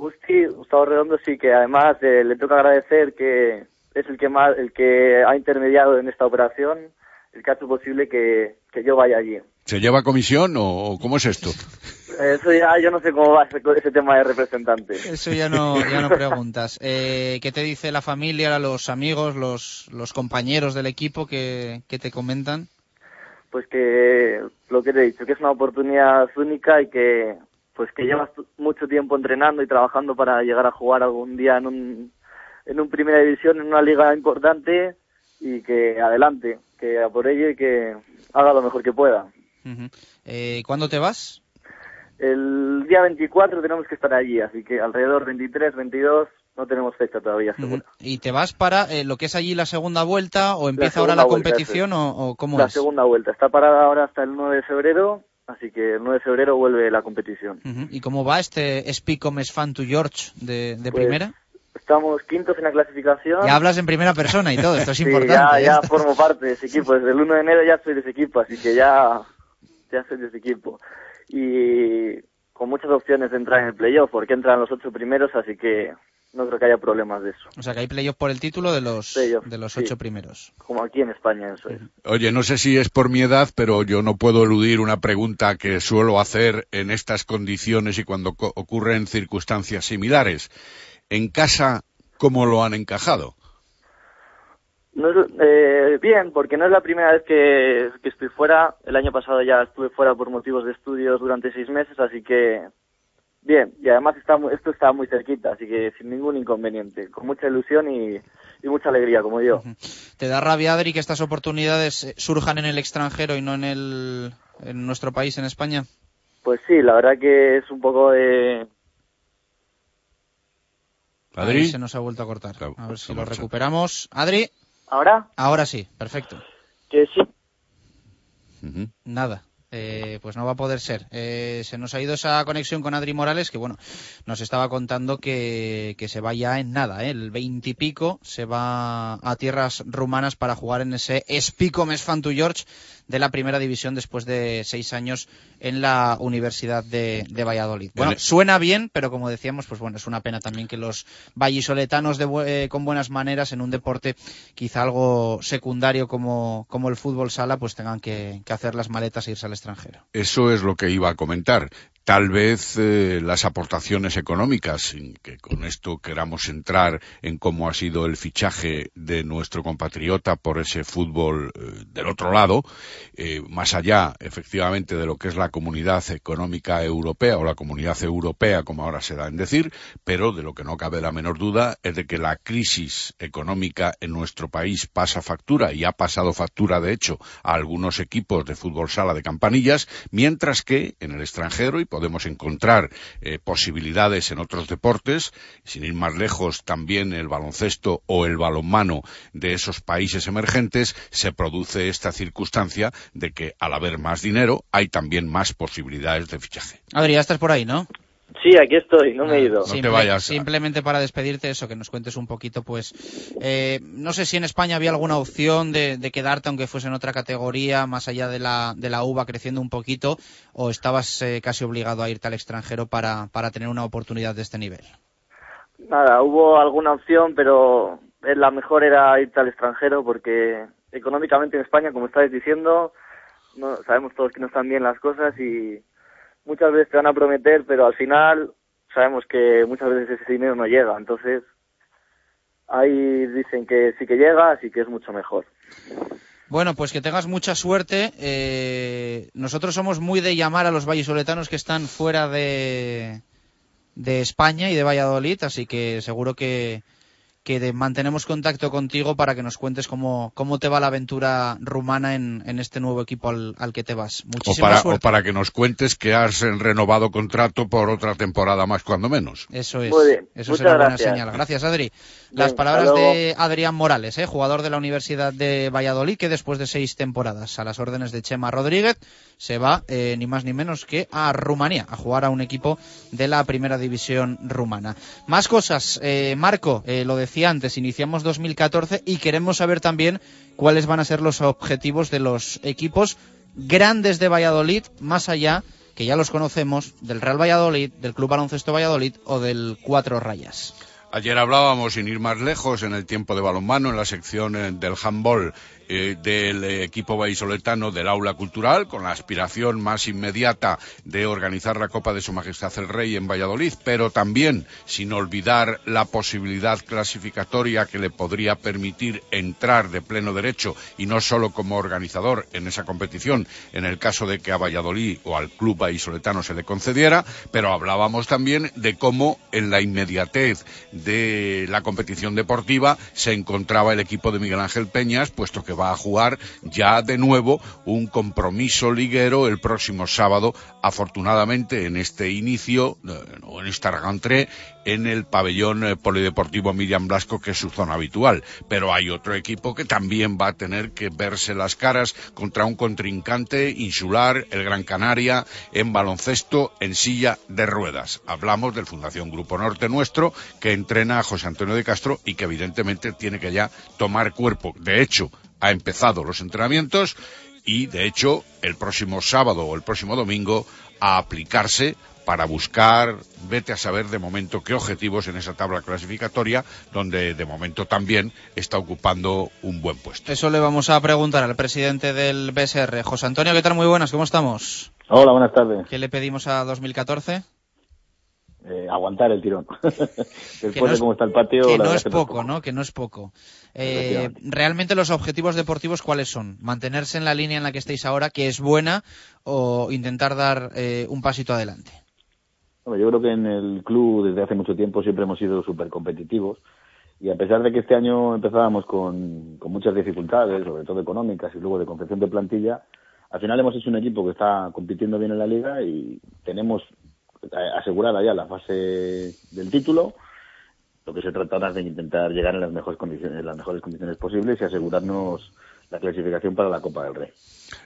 Gusti, Gustavo Redondo sí que además eh, le toca agradecer que es el que más, el que ha intermediado en esta operación, el que ha hecho posible que, que yo vaya allí. ¿Se lleva comisión o, o cómo es esto? Eso ya, yo no sé cómo va ese, ese tema de representante. Eso ya no, ya no preguntas. Eh, ¿Qué te dice la familia, los amigos, los, los compañeros del equipo que, que te comentan? Pues que lo que te he dicho, que es una oportunidad única y que pues que llevas mucho tiempo entrenando y trabajando para llegar a jugar algún día en un en un primera división en una liga importante y que adelante, que a por ello y que haga lo mejor que pueda. Eh, ¿Cuándo te vas? El día 24 tenemos que estar allí, así que alrededor 23, 22 no tenemos fecha todavía segura. ¿Y te vas para eh, lo que es allí la segunda vuelta o empieza ahora la vuelta, competición o, o cómo La es? segunda vuelta está parada ahora hasta el 9 de febrero, así que el 9 de febrero vuelve la competición. Ujú. ¿Y cómo va este Speakom Fan to George de, de Pues, primera? Estamos quintos en la clasificación. Ya hablas en primera persona y todo, esto es Sí, importante. ya, ¿eh? ya formo parte de ese equipo. Desde el 1 de enero ya soy de ese equipo, así que ya, ya soy de ese equipo. Y con muchas opciones de entrar en el playoff, porque entran los ocho primeros, así que no creo que haya problemas de eso. O sea que hay playoff por el título de los, Playoff, de los sí. ocho primeros. Como aquí en España, eso es. Oye, no sé si es por mi edad, pero yo no puedo eludir una pregunta que suelo hacer en estas condiciones y cuando co- ocurren circunstancias similares. En casa, ¿cómo lo han encajado? No es- eh, bien, porque no es la primera vez que, que estoy fuera. El año pasado ya estuve fuera por motivos de estudios durante seis meses, así que bien. Y además está, mu- esto está muy cerquita, así que sin ningún inconveniente. Con mucha ilusión y, y mucha alegría, como yo. ¿Te da rabia, Adri, que estas oportunidades eh, surjan en el extranjero y no en, el, en nuestro país, en España? Pues sí, la verdad que es un poco de... ¿Adri? Ahí se nos ha vuelto a cortar. Claro, A ver si lo marcha. recuperamos. Adri, ¿Ahora? ahora sí, perfecto. Que sí. Nada. Eh, pues no va a poder ser. Eh, se nos ha ido esa conexión con Adri Morales, que bueno, nos estaba contando que, que se va ya en nada, ¿eh? el veintipico se va a tierras rumanas para jugar en ese Spico Mesfantu George de la primera división después de seis años en la Universidad de, de Valladolid. Bueno, Vale. suena bien, pero como decíamos, pues bueno, es una pena también que los vallisoletanos de eh, con buenas maneras en un deporte quizá algo secundario como, como el fútbol sala, pues tengan que, que hacer las maletas e irse al Eso es lo que iba a comentar. Tal vez eh, las aportaciones económicas, sin que con esto queramos entrar en cómo ha sido el fichaje de nuestro compatriota por ese fútbol eh, del otro lado, eh, más allá efectivamente de lo que es la comunidad económica europea o la comunidad europea, como ahora se da en decir, pero de lo que no cabe la menor duda es de que la crisis económica en nuestro país pasa factura y ha pasado factura, de hecho, a algunos equipos de fútbol sala de campanillas, mientras que en el extranjero, y podemos encontrar eh, posibilidades en otros deportes, sin ir más lejos, también el baloncesto o el balonmano de esos países emergentes, se produce esta circunstancia de que al haber más dinero hay también más posibilidades de fichaje. Adri, estás por ahí, ¿no? Sí, aquí estoy, no me he ido. No te vayas. Simplemente para despedirte eso, que nos cuentes un poquito, pues, eh, no sé si en España había alguna opción de, de quedarte aunque fuese en otra categoría, más allá de la, de la UVA creciendo un poquito, o estabas eh, casi obligado a irte al extranjero para, para tener una oportunidad de este nivel. Nada, hubo alguna opción, pero la mejor era irte al extranjero porque económicamente en España, como estáis diciendo, no, sabemos todos que no están bien las cosas y muchas veces te van a prometer, pero al final sabemos que muchas veces ese dinero no llega. Entonces, ahí dicen que sí que llega, así que es mucho mejor. Bueno, pues que tengas mucha suerte. Eh, nosotros somos muy de llamar a los vallisoletanos que están fuera de, de España y de Valladolid, así que seguro que, que de- mantenemos contacto contigo para que nos cuentes cómo, cómo te va la aventura rumana en, en este nuevo equipo al, al que te vas. O Muchísima para, o suerte. para que nos cuentes que has renovado contrato por otra temporada más, cuando menos. Eso es. Muy bien, Eso muchas será buena gracias. señal. Gracias, Adri. Las Bien, palabras de Adrián Morales, ¿eh? jugador de la Universidad de Valladolid, que después de seis temporadas a las órdenes de Chema Rodríguez se va eh, ni más ni menos que a Rumanía a jugar a un equipo de la primera división rumana. Más cosas, eh, Marco, eh, lo decía antes, iniciamos 2014 y queremos saber también cuáles van a ser los objetivos de los equipos grandes de Valladolid, más allá que ya los conocemos, del Real Valladolid, del Club Baloncesto Valladolid o del Cuatro Rayas. Ayer hablábamos, sin ir más lejos, en el tiempo de balonmano, en la sección eh, del handball, eh, del equipo vallisoletano del aula cultural, con la aspiración más inmediata de organizar la Copa de Su Majestad el Rey en Valladolid, pero también sin olvidar la posibilidad clasificatoria que le podría permitir entrar de pleno derecho y no solo como organizador en esa competición, en el caso de que a Valladolid o al club vallisoletano se le concediera, pero hablábamos también de cómo en la inmediatez de la competición deportiva se encontraba el equipo de Miguel Ángel Peñas, puesto que va a jugar ya de nuevo un compromiso liguero el próximo sábado, afortunadamente en este inicio, eh, o en esta regantré, en el pabellón eh, polideportivo Miriam Blasco, que es su zona habitual. Pero hay otro equipo que también va a tener que verse las caras contra un contrincante insular, el Gran Canaria, en baloncesto en silla de ruedas. Hablamos del Fundación Grupo Norte Nuestro, que entrena a José Antonio de Castro y que evidentemente tiene que ya tomar cuerpo. De hecho, ha empezado los entrenamientos y, de hecho, el próximo sábado o el próximo domingo a aplicarse para buscar, vete a saber de momento qué objetivos en esa tabla clasificatoria, donde de momento también está ocupando un buen puesto. Eso le vamos a preguntar al presidente del BSR. José Antonio, ¿qué tal? Muy buenas, ¿cómo estamos? Hola, buenas tardes. ¿Qué le pedimos a 2014? Eh, aguantar el tirón. Después no de cómo está el patio, Que la no es que poco, ¿no? Que no es poco. Eh, realmente los objetivos deportivos, ¿cuáles son? ¿Mantenerse en la línea en la que estáis ahora, que es buena, o intentar dar eh, un pasito adelante? Bueno, yo creo que en el club desde hace mucho tiempo siempre hemos sido súper competitivos y a pesar de que este año empezábamos con, con muchas dificultades, sobre todo económicas y luego de confección de plantilla, al final hemos hecho un equipo que está compitiendo bien en la liga y tenemos asegurada ya la fase del título. Lo que se trata ahora es de intentar llegar en las mejores condiciones, en las mejores condiciones posibles y asegurarnos la clasificación para la Copa del Rey.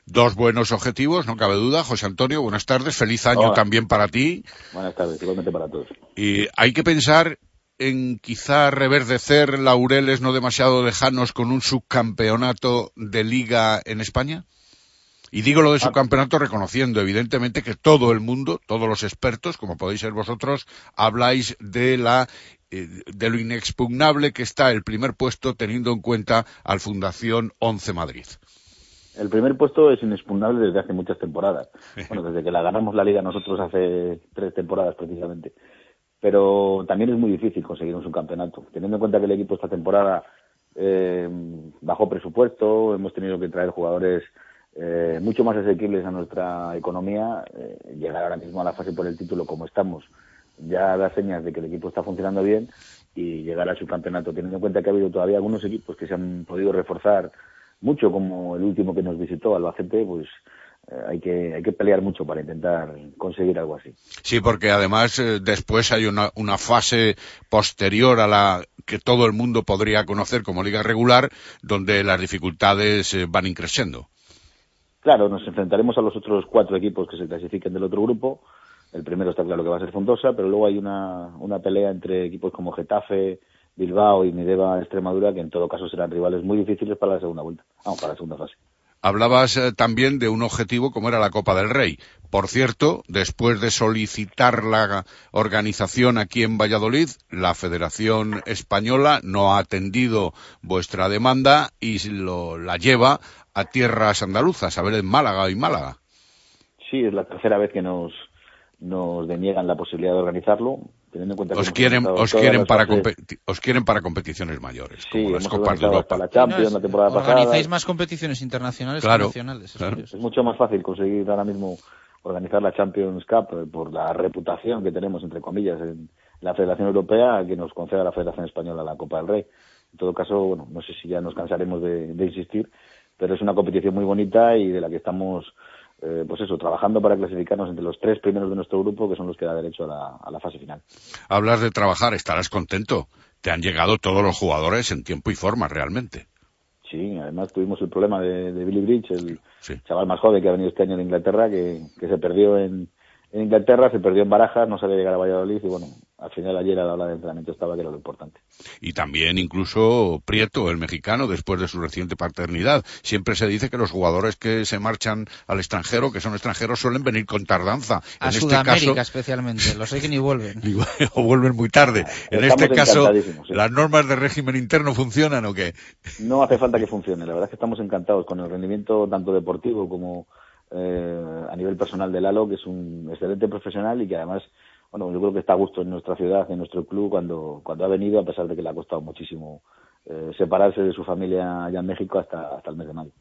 Dos buenos objetivos, no cabe duda. José Antonio, buenas tardes. Feliz año Hola. también para ti. Buenas tardes, igualmente para todos. Y hay que pensar en quizá reverdecer laureles no demasiado lejanos con un subcampeonato de liga en España. Y digo lo de subcampeonato reconociendo, evidentemente, que todo el mundo, todos los expertos, como podéis ser vosotros, habláis de la eh, de lo inexpugnable que está el primer puesto teniendo en cuenta al Fundación 11 Madrid. El primer puesto es inexpugnable desde hace muchas temporadas. Bueno, desde que la ganamos la liga nosotros hace tres temporadas precisamente. Pero también es muy difícil conseguir un subcampeonato. Teniendo en cuenta que el equipo esta temporada eh, bajó presupuesto, hemos tenido que traer jugadores eh, mucho más asequibles a nuestra economía, eh, llegar ahora mismo a la fase por el título como estamos ya da señas de que el equipo está funcionando bien y llegar al subcampeonato, teniendo en cuenta que ha habido todavía algunos equipos que se han podido reforzar mucho, como el último que nos visitó, Albacete, pues eh, hay que hay que pelear mucho para intentar conseguir algo así. Sí, porque además eh, después hay una, una fase posterior a la que todo el mundo podría conocer como liga regular, donde las dificultades van increciendo. Claro, nos enfrentaremos a los otros cuatro equipos que se clasifiquen del otro grupo. El primero está claro que va a ser Fondosa, pero luego hay una, una pelea entre equipos como Getafe, Bilbao y Mideva Extremadura, que en todo caso serán rivales muy difíciles para la segunda vuelta, vamos, para la segunda fase. Hablabas eh, también de un objetivo como era la Copa del Rey. Por cierto, después de solicitar la organización aquí en Valladolid, la Federación Española no ha atendido vuestra demanda y lo, la lleva a tierras andaluzas, a ver en Málaga y Málaga. Sí, es la tercera vez que nos, nos deniegan la posibilidad de organizarlo, teniendo en cuenta que Os hemos quieren, os quieren para os quieren para competiciones mayores, Sí, como las Copas de Europa. la Champions la temporada pasada. Organizáis más competiciones internacionales Claro, que nacionales. eso claro. es. Es mucho más fácil conseguir ahora mismo organizar la Champions Cup eh, por la reputación que tenemos, entre comillas, en la Federación Europea que nos conceda la Federación Española la Copa del Rey. En todo caso, bueno, no sé si ya nos cansaremos de, de insistir, pero es una competición muy bonita y de la que estamos, eh, pues eso, trabajando para clasificarnos entre los tres primeros de nuestro grupo, que son los que da derecho a la, a la fase final. Hablas de trabajar, estarás contento. Te han llegado todos los jugadores en tiempo y forma, realmente. Sí, además tuvimos el problema de, de Billy Bridge, el Sí. chaval más joven que ha venido este año de Inglaterra, que, que se perdió en, en Inglaterra, se perdió en Barajas, no sabía llegar a Valladolid y bueno, al final ayer a la hora de entrenamiento estaba que era lo importante. Y también incluso Prieto, el mexicano, después de su reciente paternidad. Siempre se dice que los jugadores que se marchan al extranjero, que son extranjeros, suelen venir con tardanza. A en Sudamérica este caso, especialmente, los hay que ni vuelven. o vuelven muy tarde. En este caso, sí. ¿las normas de régimen interno funcionan o qué? No hace falta que funcione, la verdad es que estamos encantados con el rendimiento tanto deportivo como eh, a nivel personal de Lalo, que es un excelente profesional y que además, bueno, yo creo que está a gusto en nuestra ciudad, en nuestro club, cuando, cuando ha venido, a pesar de que le ha costado muchísimo eh, separarse de su familia allá en México hasta, hasta el mes de mayo.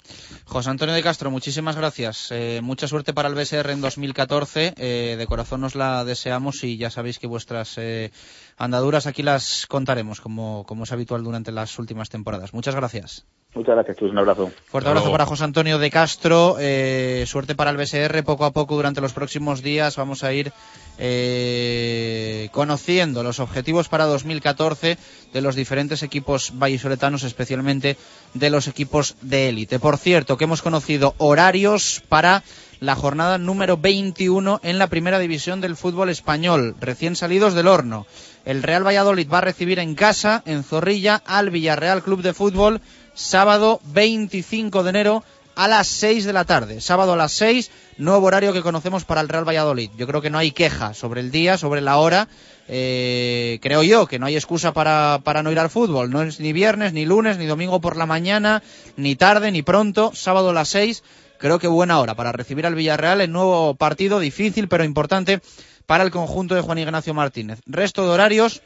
José Antonio de Castro, muchísimas gracias. Eh, mucha suerte para el BSR en 2014. Eh, de corazón nos la deseamos y ya sabéis que vuestras eh, andaduras aquí las contaremos, como, como es habitual durante las últimas temporadas. Muchas gracias. Muchas gracias, Chus, un abrazo. Fuerte abrazo para José Antonio de Castro. eh, suerte para el BSR. Poco a poco durante los próximos días vamos a ir eh, conociendo los objetivos para 2014 de los diferentes equipos vallisoletanos, especialmente de los equipos de élite. Por cierto, que hemos conocido horarios para la jornada número 21 en la primera división del fútbol español, recién salidos del horno. El Real Valladolid va a recibir en casa, en Zorrilla, al Villarreal Club de Fútbol, sábado 25 de enero a las 6 de la tarde. Sábado a las 6, nuevo horario que conocemos para el Real Valladolid. Yo creo que no hay queja sobre el día, sobre la hora. Eh, creo yo que no hay excusa para, para no ir al fútbol. No es ni viernes, ni lunes, ni domingo por la mañana, ni tarde, ni pronto. Sábado a las 6, creo que buena hora para recibir al Villarreal en nuevo partido, difícil pero importante para el conjunto de Juan Ignacio Martínez. Resto de horarios,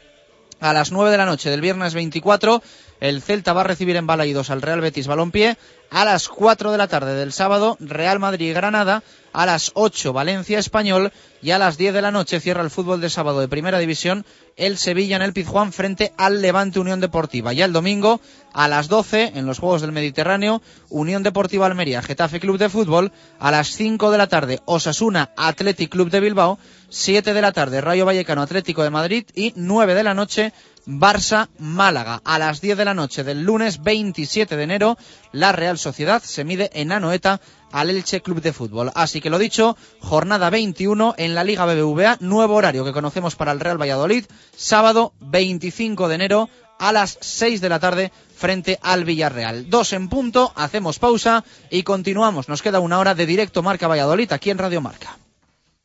a las 9 de la noche del viernes 24, el Celta va a recibir en Balaídos al Real Betis Balompié. A las 4 de la tarde del sábado, Real Madrid Granada. A las 8, Valencia Español. Y a las 10 de la noche cierra el fútbol de sábado de Primera División. El Sevilla en el Pizjuán frente al Levante Unión Deportiva. Ya el domingo, a las 12, en los Juegos del Mediterráneo, Unión Deportiva Almería, Getafe Club de Fútbol. A las 5 de la tarde, Osasuna Athletic Club de Bilbao. 7 de la tarde, Rayo Vallecano Atlético de Madrid. Y 9 de la noche, Barça Málaga. A las 10 de la noche del lunes 27 de enero, la Real Sociedad se mide en Anoeta al Elche Club de Fútbol. Así que lo dicho, jornada 21 en la Liga BBVA, nuevo horario que conocemos para el Real Valladolid, sábado 25 de enero a las 6 de la tarde frente al Villarreal. Dos en punto, hacemos pausa y continuamos. Nos queda una hora de directo Marca Valladolid aquí en Radio Marca.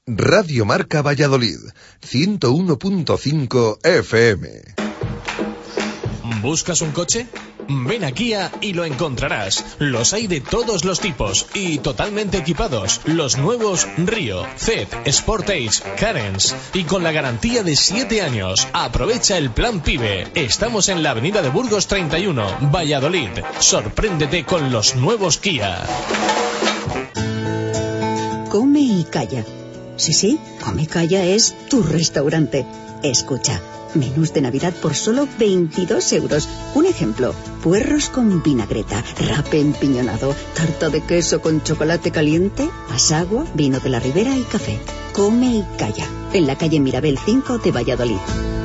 Radio Marca Valladolid, 101.5 FM. ¿Buscas un coche? Ven a Kia y lo encontrarás. Los hay de todos los tipos y totalmente equipados. Los nuevos Río, Z, Sportage, Carens y con la garantía de 7 años. Aprovecha el plan PIBE. Estamos en la avenida de Burgos 31, Valladolid. Sorpréndete con los nuevos Kia. Come y calla. Sí, sí, Calla es tu restaurante. Escucha, menús de Navidad por solo 22 euros. Un ejemplo, puerros con vinagreta, rape empiñonado, tarta de queso con chocolate caliente, más agua, vino de la ribera y café. Come y Calla, en la calle Mirabel 5 de Valladolid.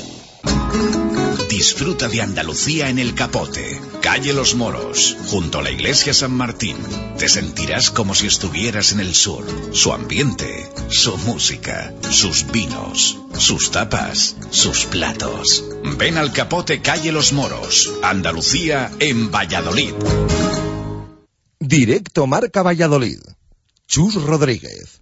Disfruta de Andalucía en el Capote, calle Los Moros, junto a la iglesia San Martín. Te sentirás como si estuvieras en el sur. Su ambiente, su música, sus vinos, sus tapas, sus platos. Ven al Capote, calle Los Moros, Andalucía en Valladolid. Directo Marca Valladolid. Chus Rodríguez.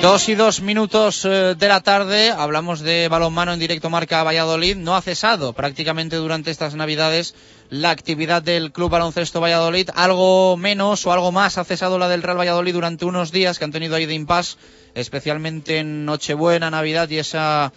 Dos y dos minutos eh, de la tarde, hablamos de balonmano en directo marca Valladolid. No ha cesado prácticamente durante estas navidades la actividad del Club Baloncesto Valladolid. Algo menos o algo más ha cesado la del Real Valladolid durante unos días que han tenido ahí de impasse, especialmente en Nochebuena, Navidad y esa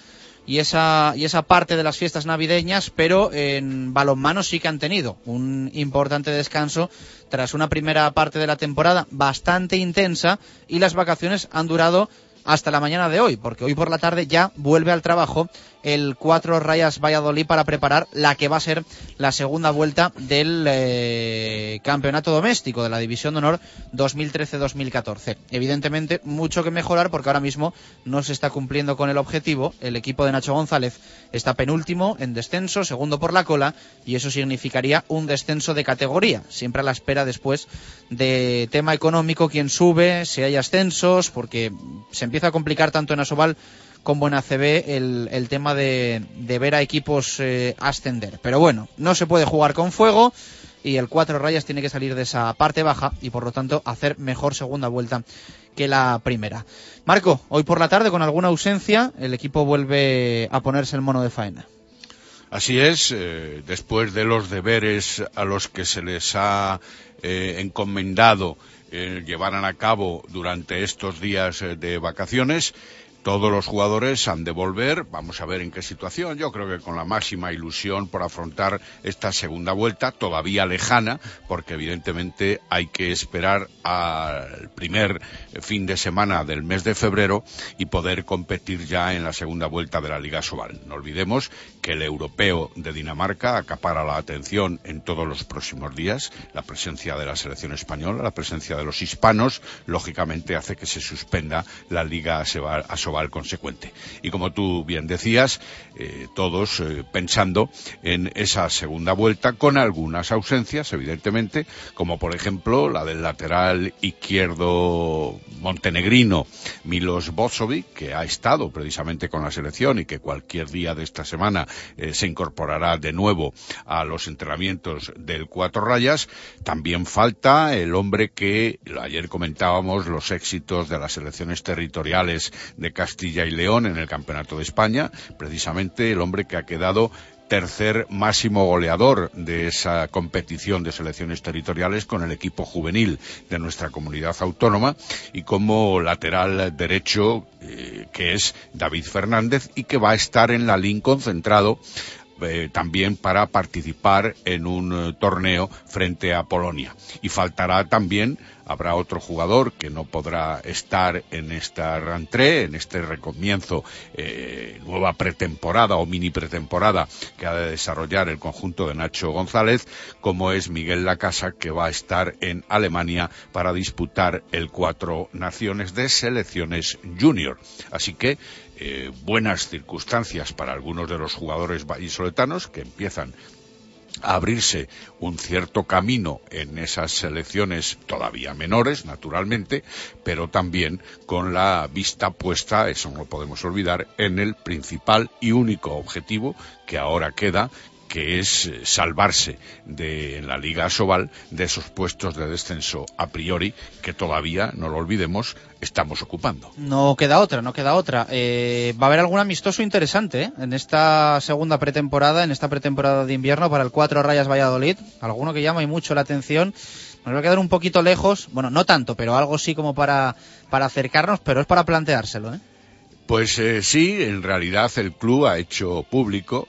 y esa, y esa parte de las fiestas navideñas, pero en balonmano sí que han tenido un importante descanso tras una primera parte de la temporada bastante intensa y las vacaciones han durado hasta la mañana de hoy, porque hoy por la tarde ya vuelve al trabajo el Cuatro Rayas Valladolid para preparar la que va a ser la segunda vuelta del eh, campeonato doméstico de la División de Honor 2013-2014. Evidentemente, mucho que mejorar porque ahora mismo no se está cumpliendo con el objetivo. El equipo de Nacho González está penúltimo en descenso, segundo por la cola, y eso significaría un descenso de categoría, siempre a la espera después de tema económico, quién sube, si hay ascensos, porque se empieza a complicar tanto en Asobal como en ACB el, el tema de, de, ver a equipos eh, ascender. Pero bueno, no se puede jugar con fuego y el Cuatro Rayas tiene que salir de esa parte baja y por lo tanto hacer mejor segunda vuelta que la primera. Marco, hoy por la tarde con alguna ausencia el equipo vuelve a ponerse el mono de faena. Así es, eh, después de los deberes a los que se les ha eh, encomendado eh, llevaran a cabo durante estos días de vacaciones, todos los jugadores han de volver, vamos a ver en qué situación, yo creo que con la máxima ilusión por afrontar esta segunda vuelta, todavía lejana, porque evidentemente hay que esperar al primer fin de semana del mes de febrero y poder competir ya en la segunda vuelta de la Liga Sobal. No olvidemos que el europeo de Dinamarca acapara la atención en todos los próximos días, la presencia de la selección española, la presencia de los hispanos, lógicamente hace que se suspenda la Liga Asobal al consecuente. Y como tú bien decías, eh, todos eh, pensando en esa segunda vuelta con algunas ausencias, evidentemente, como por ejemplo la del lateral izquierdo montenegrino Milos Bozovic, que ha estado precisamente con la selección y que cualquier día de esta semana eh, se incorporará de nuevo a los entrenamientos del Cuatro Rayas. También falta el hombre que ayer comentábamos los éxitos de las selecciones territoriales de Castilla y León en el Campeonato de España, precisamente el hombre que ha quedado tercer máximo goleador de esa competición de selecciones territoriales con el equipo juvenil de nuestra comunidad autónoma y como lateral derecho eh, que es David Fernández y que va a estar en la LIN concentrado eh, también para participar en un eh, torneo frente a Polonia. Y faltará también, habrá otro jugador que no podrá estar en esta rentrée, en este recomienzo, eh, nueva pretemporada o mini pretemporada que ha de desarrollar el conjunto de Nacho González, como es Miguel Lacasa, que va a estar en Alemania para disputar el Cuatro Naciones de Selecciones Junior. Así que eh, buenas circunstancias para algunos de los jugadores vallisoletanos que empiezan abrirse un cierto camino en esas selecciones todavía menores, naturalmente, pero también con la vista puesta, eso no lo podemos olvidar, en el principal y único objetivo que ahora queda, que es eh, salvarse de, en la Liga Asobal de esos puestos de descenso a priori que todavía, no lo olvidemos, estamos ocupando. No queda otra, no queda otra. Eh, va a haber algún amistoso interesante ¿eh? en esta segunda pretemporada, en esta pretemporada de invierno para el Cuatro Rayas Valladolid. Alguno que llama y mucho la atención. Nos va a quedar un poquito lejos, bueno, no tanto, pero algo sí como para, para acercarnos, pero es para planteárselo. ¿eh? Pues eh, sí, en realidad el club ha hecho público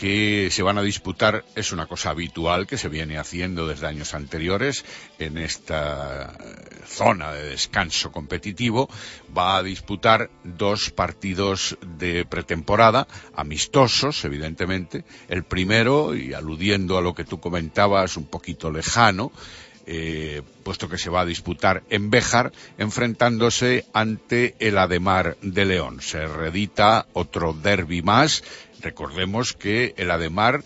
que se van a disputar, es una cosa habitual que se viene haciendo desde años anteriores en esta zona de descanso competitivo, va a disputar dos partidos de pretemporada, amistosos, evidentemente. El primero, y aludiendo a lo que tú comentabas, un poquito lejano, eh, puesto que se va a disputar en Béjar, enfrentándose ante el Ademar de León. Se redita otro derby más Recordemos que el Ademar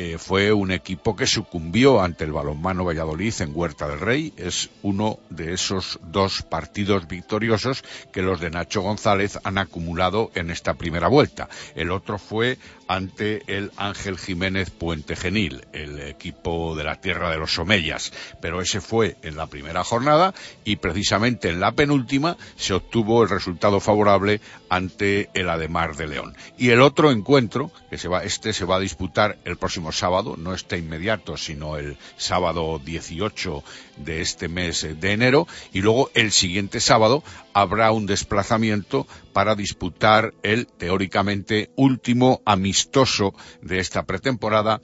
eh, fue un equipo que sucumbió ante el balonmano Valladolid en Huerta del Rey. Es uno de esos dos partidos victoriosos que los de Nacho González han acumulado en esta primera vuelta. El otro fue ante el Ángel Jiménez Puente Genil, el equipo de la tierra de los Omeyas. Pero ese fue en la primera jornada y precisamente en la penúltima se obtuvo el resultado favorable ante el Ademar de León. Y el otro encuentro, que se va, este se va a disputar el próximo sábado, no este inmediato, sino el sábado 18 de este mes de enero, y luego el siguiente sábado habrá un desplazamiento para disputar el teóricamente último amistoso de esta pretemporada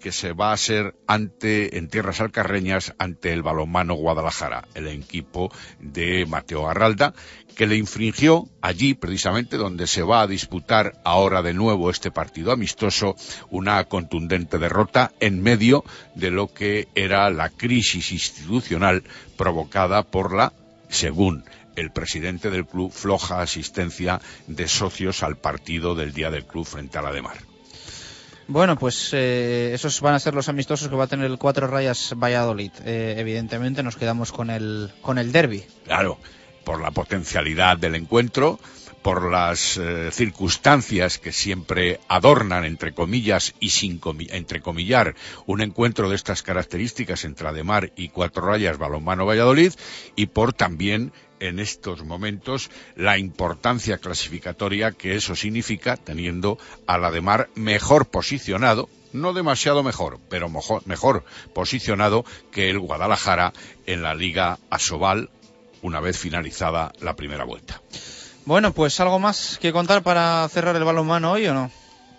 que se va a hacer ante, en tierras alcarreñas ante el balonmano Guadalajara, el equipo de Mateo Arralda, que le infringió allí, precisamente donde se va a disputar ahora de nuevo este partido amistoso, una contundente derrota en medio de lo que era la crisis institucional provocada por la, según el presidente del club, floja asistencia de socios al partido del día del club frente a la de Mar. Bueno, pues eh, esos van a ser los amistosos que va a tener el Cuatro Rayas Valladolid. Eh, evidentemente nos quedamos con el, con el derby. Claro, por la potencialidad del encuentro, por las eh, circunstancias que siempre adornan, entre comillas, y sin comi entrecomillar, un encuentro de estas características entre Ademar y Cuatro Rayas Balonmano Valladolid, y por también en estos momentos la importancia clasificatoria que eso significa teniendo al Ademar mejor posicionado no demasiado mejor, pero mejor, mejor, posicionado que el Guadalajara en la Liga Asobal una vez finalizada la primera vuelta. Bueno, pues algo más que contar para cerrar el balonmano hoy o no?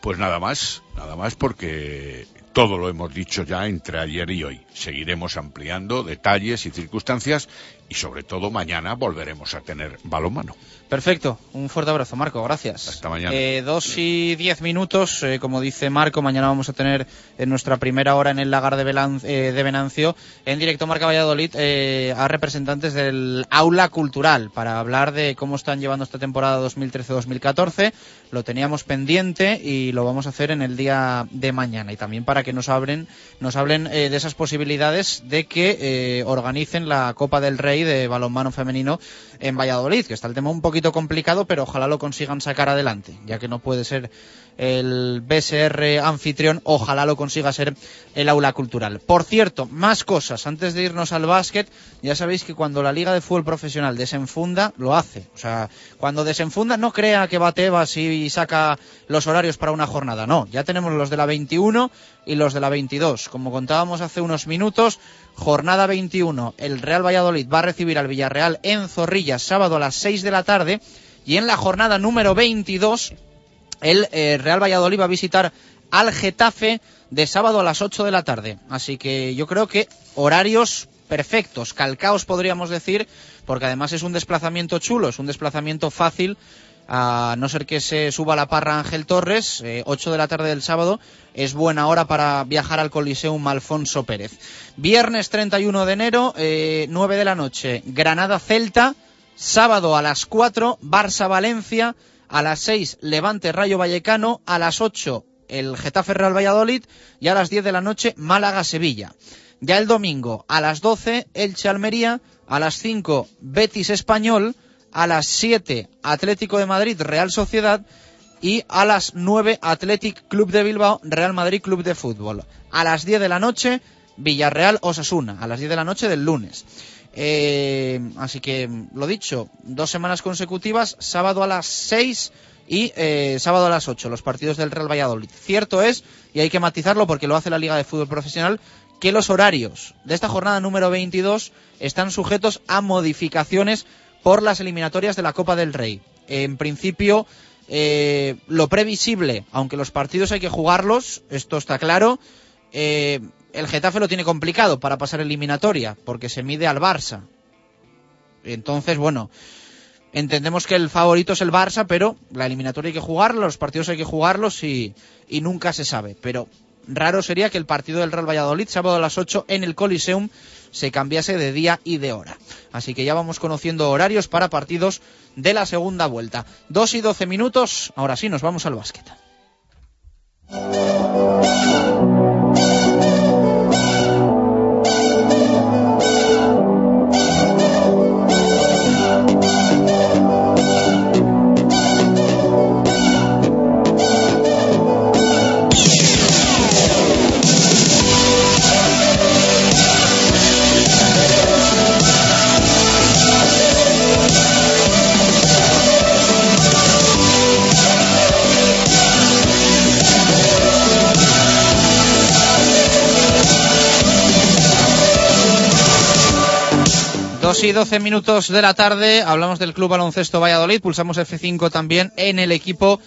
Pues nada más, nada más porque todo lo hemos dicho ya entre ayer y hoy. Seguiremos ampliando detalles y circunstancias y sobre todo mañana volveremos a tener balonmano. Perfecto, un fuerte abrazo Marco, gracias. Hasta mañana. Eh, dos y diez minutos, eh, como dice Marco, mañana vamos a tener en nuestra primera hora en el lagar de, Belan- eh, de Venancio, en directo Marca Valladolid, eh, a representantes del aula cultural para hablar de cómo están llevando esta temporada 2013-2014. Lo teníamos pendiente y lo vamos a hacer en el día de mañana y también para que nos hablen, nos hablen eh, de esas posibilidades de que eh, organicen la Copa del Rey de balonmano femenino en Valladolid, que está el tema un poquito complicado, pero ojalá lo consigan sacar adelante, ya que no puede ser el BSR anfitrión, ojalá lo consiga ser el aula cultural. Por cierto, más cosas, antes de irnos al básquet, ya sabéis que cuando la Liga de Fútbol Profesional desenfunda, lo hace. O sea, cuando desenfunda, no crea que va Tebas y saca los horarios para una jornada, no, ya tenemos los de la 21 y los de la 22. Como contábamos hace unos minutos, jornada 21, el Real Valladolid va a recibir al Villarreal en Zorrilla sábado a las 6 de la tarde y en la jornada número 22 el eh, Real Valladolid va a visitar al Getafe de sábado a las 8 de la tarde. Así que yo creo que horarios perfectos, calcaos podríamos decir, porque además es un desplazamiento chulo, es un desplazamiento fácil, a no ser que se suba la parra Ángel Torres, eh, 8 de la tarde del sábado, es buena hora para viajar al Coliseum Alfonso Pérez. Viernes 31 de enero, eh, 9 de la noche, Granada Celta, sábado a las 4, Barça Valencia, a las 6 Levante Rayo Vallecano, a las 8 el Getafe Real Valladolid y a las 10 de la noche Málaga Sevilla. Ya el domingo a las 12 Elche Almería, a las 5 Betis Español, a las 7 Atlético de Madrid Real Sociedad y a las 9 Athletic Club de Bilbao Real Madrid Club de Fútbol. A las 10 de la noche Villarreal Osasuna, a las 10 de la noche del lunes. Eh, así que, lo dicho, dos semanas consecutivas, sábado a las 6 y eh, sábado a las 8, los partidos del Real Valladolid. Cierto es, y hay que matizarlo porque lo hace la Liga de Fútbol Profesional, que los horarios de esta jornada número 22 están sujetos a modificaciones por las eliminatorias de la Copa del Rey. En principio, eh, lo previsible, aunque los partidos hay que jugarlos, esto está claro, eh, el Getafe lo tiene complicado para pasar eliminatoria, porque se mide al Barça. Entonces, bueno, entendemos que el favorito es el Barça, pero la eliminatoria hay que jugarla, los partidos hay que jugarlos y, y nunca se sabe. Pero raro sería que el partido del Real Valladolid, sábado a las 8 en el Coliseum, se cambiase de día y de hora. Así que ya vamos conociendo horarios para partidos de la segunda vuelta. 2 y 12 minutos, ahora sí, nos vamos al básquet. Y doce minutos de la tarde, hablamos del Club Baloncesto Valladolid, pulsamos F5 también en el equipo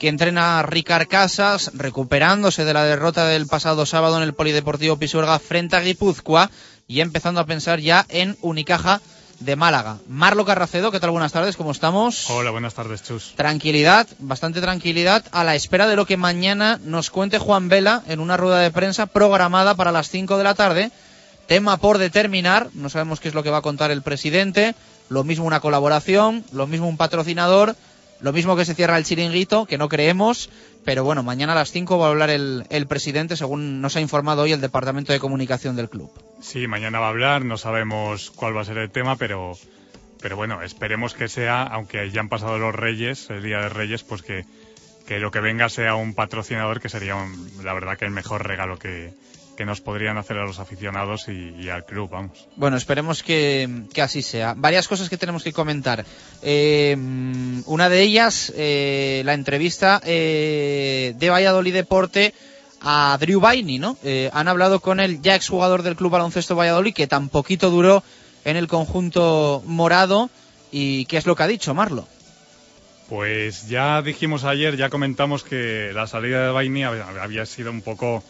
que entrena Ricard Casas, recuperándose de la derrota del pasado sábado en el Polideportivo Pisuerga frente a Guipúzcoa y empezando a pensar ya en Unicaja de Málaga. Marlo Carracedo, ¿qué tal? Buenas tardes, ¿cómo estamos? Hola, buenas tardes, Chus. Tranquilidad, bastante tranquilidad, a la espera de lo que mañana nos cuente Juan Vela en una rueda de prensa programada para las 5 de la tarde. Tema por determinar, no sabemos qué es lo que va a contar el presidente, lo mismo una colaboración, lo mismo un patrocinador, lo mismo que se cierra el chiringuito, que no creemos, pero bueno, mañana a las 5 va a hablar el, presidente, según nos ha informado hoy el Departamento de Comunicación del club. Sí, mañana va a hablar, no sabemos cuál va a ser el tema, pero, pero bueno, esperemos que sea, aunque ya han pasado los Reyes, el Día de Reyes, pues que, que lo que venga sea un patrocinador, que sería la verdad que el mejor regalo que, que nos podrían hacer a los aficionados y, y al club, vamos. Bueno, esperemos que, que así sea. Varias cosas que tenemos que comentar. Eh, una de ellas, eh, la entrevista eh, de Valladolid Deporte a Drew Baini, ¿no? Eh, han hablado con el ya exjugador del Club Baloncesto Valladolid, que tan poquito duró en el conjunto morado. ¿Y qué es lo que ha dicho, Marlo? Pues ya dijimos ayer, ya comentamos que la salida de Baini había había sido un poco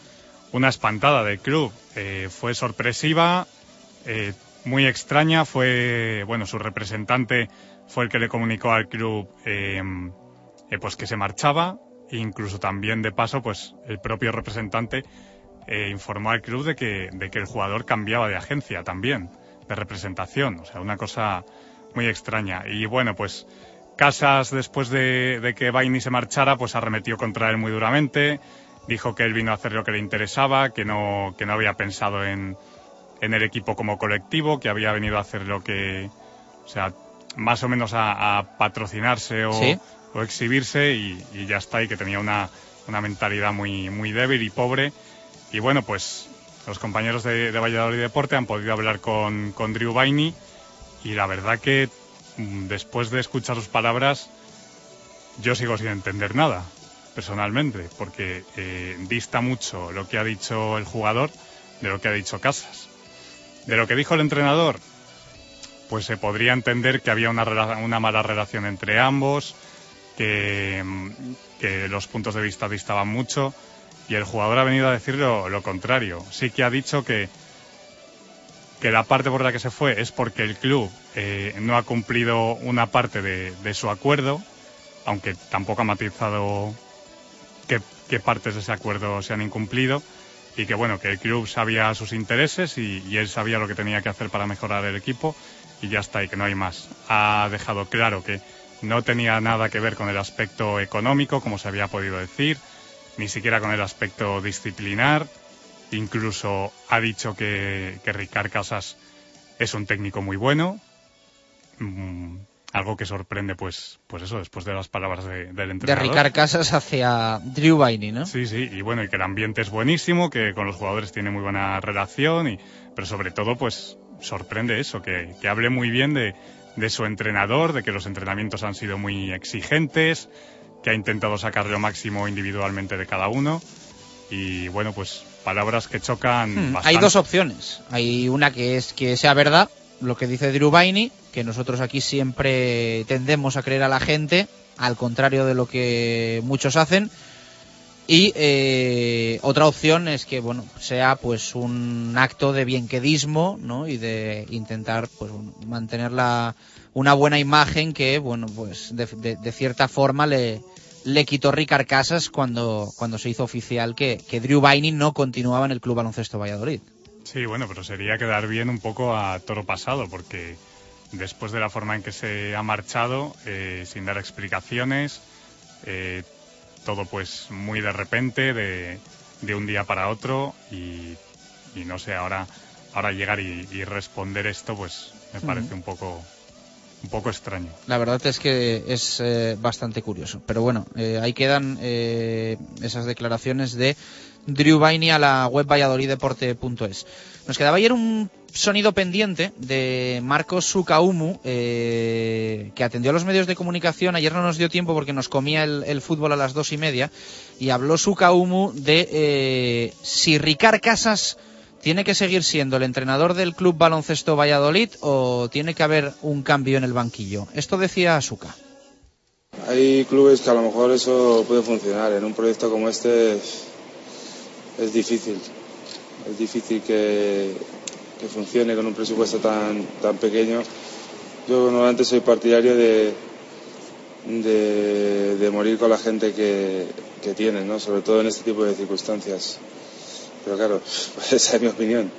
una espantada del club. Eh, fue sorpresiva, eh, muy extraña. Fue, bueno, su representante fue el que le comunicó al club eh, eh, pues que se marchaba. E incluso también de paso, pues el propio representante eh, informó al club de que, de que el jugador cambiaba de agencia también, de representación. O sea, una cosa muy extraña. Y bueno, pues Casas, después de, de que Baini se marchara, pues arremetió contra él muy duramente. Dijo que él vino a hacer lo que le interesaba, que no, que no había pensado en, en el equipo como colectivo, que había venido a hacer lo que, o sea, más o menos a, a patrocinarse o, Sí. o exhibirse y, y ya está, y que tenía una, una mentalidad muy, muy débil y pobre. Y bueno, pues los compañeros de, de Valladolid Deporte han podido hablar con, con Drew Baini y la verdad que mm, después de escuchar sus palabras yo sigo sin entender nada, personalmente, porque eh, dista mucho lo que ha dicho el jugador de lo que ha dicho Casas. De lo que dijo el entrenador, pues se podría entender que había una, mala relación entre ambos, que, los puntos de vista distaban mucho, y el jugador ha venido a decir lo, contrario. Sí que ha dicho que, que la parte por la que se fue es porque el club eh, no ha cumplido una parte de su acuerdo, aunque tampoco ha matizado qué, partes de ese acuerdo se han incumplido, y que bueno, que el club sabía sus intereses y, y él sabía lo que tenía que hacer para mejorar el equipo, y ya está, y que no hay más. Ha dejado claro que no tenía nada que ver con el aspecto económico, como se había podido decir, ni siquiera con el aspecto disciplinar. Incluso ha dicho que, que Ricard Casas es un técnico muy bueno. Algo que sorprende, pues, pues eso, después de las palabras de- del De entrenador. Ricard Casas hacia Drew Baini, ¿no? Sí, sí, y bueno, y que el ambiente es buenísimo, que con los jugadores tiene muy buena relación, y, pero sobre todo, pues sorprende eso, que, que hable muy bien de, de su entrenador, de que los entrenamientos han sido muy exigentes, que ha intentado sacar lo máximo individualmente de cada uno, y bueno, pues palabras que chocan Hmm, bastante. Hay dos opciones. Hay una que es que sea verdad lo que dice Drew Baini, que nosotros aquí siempre tendemos a creer a la gente, al contrario de lo que muchos hacen. Y eh, otra opción es que bueno sea pues un acto de bienquedismo, ¿no? Y de intentar pues mantener la, una buena imagen que bueno pues de, de- de cierta forma le le quitó Ricard Casas cuando cuando se hizo oficial que, que Drew Baini no continuaba en el Club Baloncesto Valladolid. Sí, bueno, pero sería quedar bien un poco a toro pasado, porque después de la forma en que se ha marchado, eh, sin dar explicaciones, eh, todo pues muy de repente, de, de un día para otro, y, y no sé, ahora, ahora llegar y, y responder esto, pues me parece un poco un poco extraño. La verdad es que es eh, bastante curioso. Pero bueno, eh, ahí quedan eh, esas declaraciones de Drew Baini a la web valladoliddeporte.es. Nos quedaba ayer un sonido pendiente de Marcos Sukaumu, eh, que atendió a los medios de comunicación. Ayer no nos dio tiempo porque nos comía el, fútbol a las dos y media. Y habló Sukaumu de eh, si Ricard Casas ¿tiene que seguir siendo el entrenador del Club Baloncesto Valladolid o tiene que haber un cambio en el banquillo? Esto decía Asuka. Hay clubes que a lo mejor eso puede funcionar. En un proyecto como este es difícil. Es difícil que, que funcione con un presupuesto tan, tan pequeño. Yo normalmente soy partidario de, de, de morir con la gente que, que tienes, ¿no? sobre todo en este tipo de circunstancias. Pero claro, esa es mi opinión.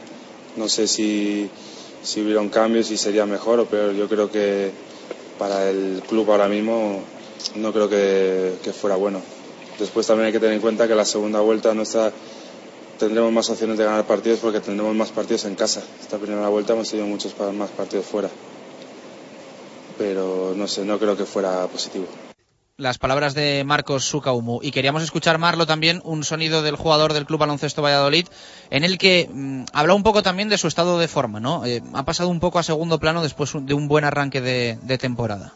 No sé si, si hubiera un cambio, si sería mejor o peor. Yo creo que para el club ahora mismo no creo que, que fuera bueno. Después también hay que tener en cuenta que la segunda vuelta nuestra tendremos más opciones de ganar partidos porque tendremos más partidos en casa. Esta primera vuelta hemos tenido muchos más partidos fuera. Pero no sé, no creo que fuera positivo. Las palabras de Marcos Sukaumu. Y queríamos escuchar, Marlo, también un sonido del jugador del Club Baloncesto Valladolid, en el que mm, habla un poco también de su estado de forma, ¿no? Eh, ha pasado un poco a segundo plano después de un buen arranque de, de temporada.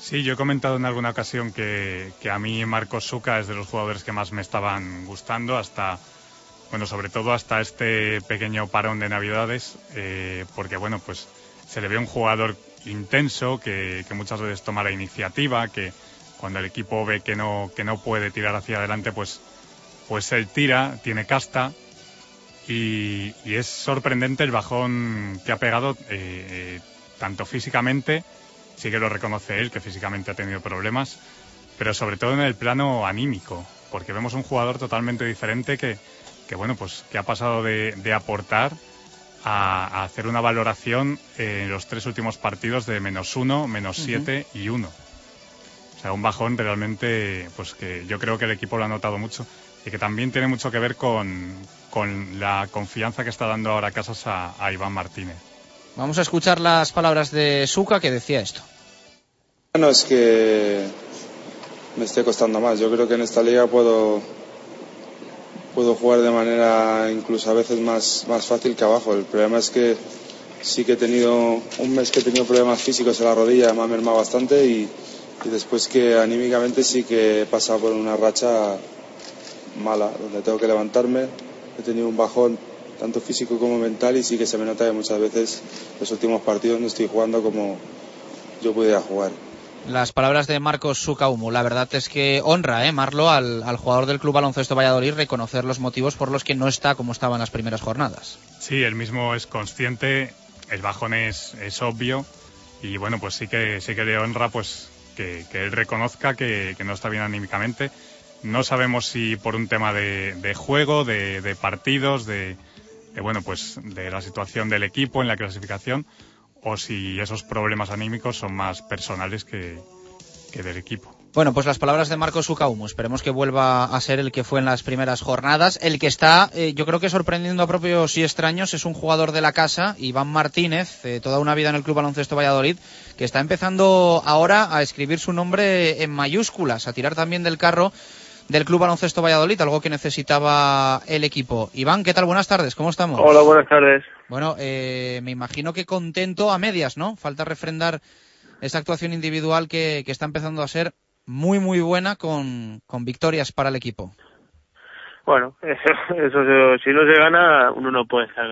Sí, yo he comentado en alguna ocasión que, que a mí Marcos Suca es de los jugadores que más me estaban gustando hasta, bueno, sobre todo hasta este pequeño parón de Navidades, eh, porque bueno, pues se le ve un jugador intenso que, que muchas veces toma la iniciativa, que cuando el equipo ve que no, que no puede tirar hacia adelante, pues, pues él tira, tiene casta. Y, y es sorprendente el bajón que ha pegado eh, eh, tanto físicamente, sí que lo reconoce él, que físicamente ha tenido problemas, pero sobre todo en el plano anímico, porque vemos un jugador totalmente diferente que, que bueno, pues que ha pasado de, de aportar a, a hacer una valoración en los tres últimos partidos de menos uno, menos Ujú. siete y uno. O sea, un bajón realmente, pues que yo creo que el equipo lo ha notado mucho y que también tiene mucho que ver con, con la confianza que está dando ahora Casas a, a Iván Martínez. Vamos a escuchar las palabras de Suka que decía esto. No es que me esté costando más. Yo creo que en esta liga puedo puedo jugar de manera incluso a veces más, más fácil que abajo. El problema es que sí que he tenido un mes que he tenido problemas físicos en la rodilla, me ha mermado bastante y, y después que anímicamente sí que he pasado por una racha mala, donde tengo que levantarme. He tenido un bajón tanto físico como mental y sí que se me nota que muchas veces los últimos partidos no estoy jugando como yo pudiera jugar. Las palabras de Marcos Sukaumu. La verdad es que honra, ¿eh, Marlo, al, al jugador del Club Baloncesto Valladolid reconocer los motivos por los que no está como estaba en las primeras jornadas. Sí, él mismo es consciente, el bajón es, es obvio y bueno, pues sí que, sí que le honra pues que, que él reconozca que, que no está bien anímicamente. No sabemos si por un tema de, de juego, de, de partidos, de, de, bueno, pues de la situación del equipo en la clasificación o si esos problemas anímicos son más personales que, que del equipo. Bueno, pues las palabras de Marcos Sukaumu. Esperemos que vuelva a ser el que fue en las primeras jornadas. El que está, eh, yo creo que sorprendiendo a propios y extraños, es un jugador de la casa, Iván Martínez, eh, toda una vida en el Club Baloncesto Valladolid, que está empezando ahora a escribir su nombre en mayúsculas, a tirar también del carro del Club Baloncesto Valladolid, algo que necesitaba el equipo. Iván, ¿qué tal? Buenas tardes, ¿cómo estamos? Hola, buenas tardes. Bueno, eh, me imagino que contento a medias, ¿no? Falta refrendar esa actuación individual que, está empezando a ser muy, muy buena con, victorias para el equipo. Bueno, eso, eso, si no se gana, uno no puede estar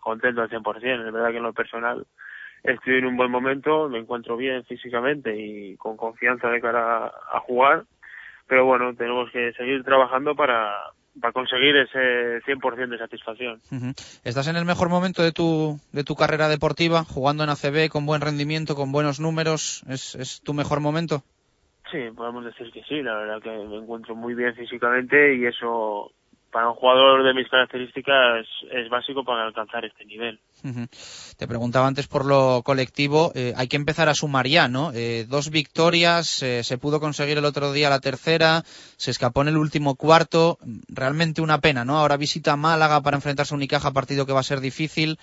contento al 100%. Es verdad que en lo personal estoy en un buen momento, me encuentro bien físicamente y con confianza de cara a jugar. Pero bueno, tenemos que seguir trabajando para, para conseguir ese 100% de satisfacción. Estás en el mejor momento de tu, de tu carrera deportiva, jugando en ACB con buen rendimiento, con buenos números. ¿Es, es tu mejor momento? Sí, podemos decir que sí, la verdad que me encuentro muy bien físicamente y eso para un jugador de mis características es básico para alcanzar este nivel. Te preguntaba antes por lo colectivo, eh, hay que empezar a sumar ya, ¿no? Eh, dos victorias, eh, se pudo conseguir el otro día la tercera, se escapó en el último cuarto, realmente una pena, ¿no? Ahora visita Málaga para enfrentarse a Unicaja, partido que va a ser difícil.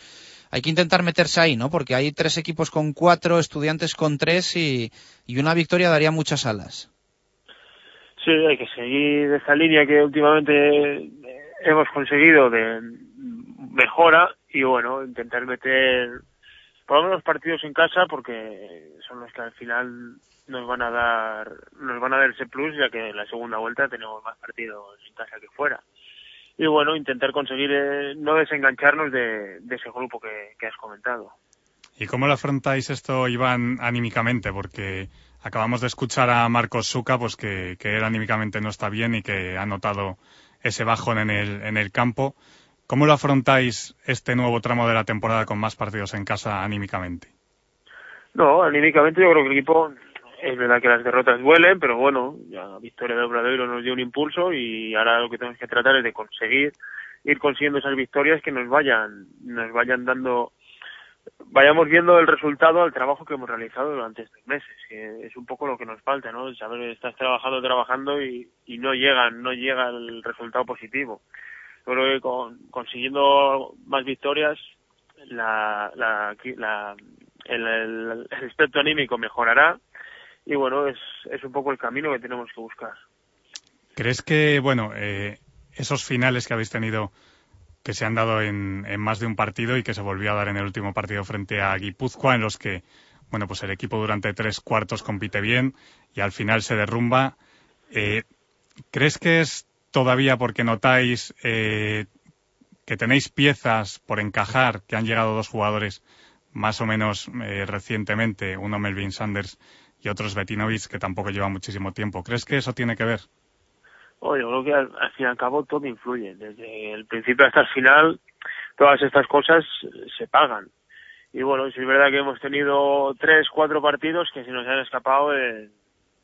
Hay que intentar meterse ahí, ¿no? Porque hay tres equipos con cuatro, estudiantes con tres y una victoria daría muchas alas. Sí, hay que seguir esa línea que últimamente eh, hemos conseguido de mejora y bueno, intentar meter por lo menos partidos en casa porque son los que al final nos van a dar nos van a dar ese plus ya que en la segunda vuelta tenemos más partidos en casa que fuera. y bueno, intentar conseguir eh, no desengancharnos de, de ese grupo que, que has comentado. ¿Y cómo lo afrontáis esto, Iván, anímicamente? Porque acabamos de escuchar a Marcos Suca, pues que, que él anímicamente no está bien y que ha notado ese bajón en el, en el campo. ¿Cómo lo afrontáis este nuevo tramo de la temporada con más partidos en casa anímicamente? No, anímicamente yo creo que el equipo es verdad que las derrotas duelen, pero bueno, ya victoria de Obradoiro nos dio un impulso y ahora lo que tenemos que tratar es de conseguir ir consiguiendo esas victorias que nos vayan nos vayan dando vayamos viendo el resultado al trabajo que hemos realizado durante estos meses, que es un poco lo que nos falta, ¿no? Saber estás trabajando, trabajando y, y no llega, no llega el resultado positivo. Yo creo que con, consiguiendo más victorias, la, la, la, el, el, el aspecto anímico mejorará y bueno, es, es un poco el camino que tenemos que buscar. ¿Crees que, bueno, eh, esos finales que habéis tenido que se han dado en, en, más de un partido y que se volvió a dar en el último partido frente a Guipúzcoa, en los que, bueno, pues el equipo durante tres cuartos compite bien y al final se derrumba. Eh, ¿Crees que es todavía porque notáis eh, que tenéis piezas por encajar, que han llegado dos jugadores más o menos eh, recientemente, uno Melvin Sanders y otros Betinovic, que tampoco lleva muchísimo tiempo? ¿Crees que eso tiene que ver? Oye, yo creo que al, al, fin y al cabo todo influye. Desde el principio hasta el final, todas estas cosas se pagan. Y bueno, si es verdad que hemos tenido tres, cuatro partidos que se nos han escapado en,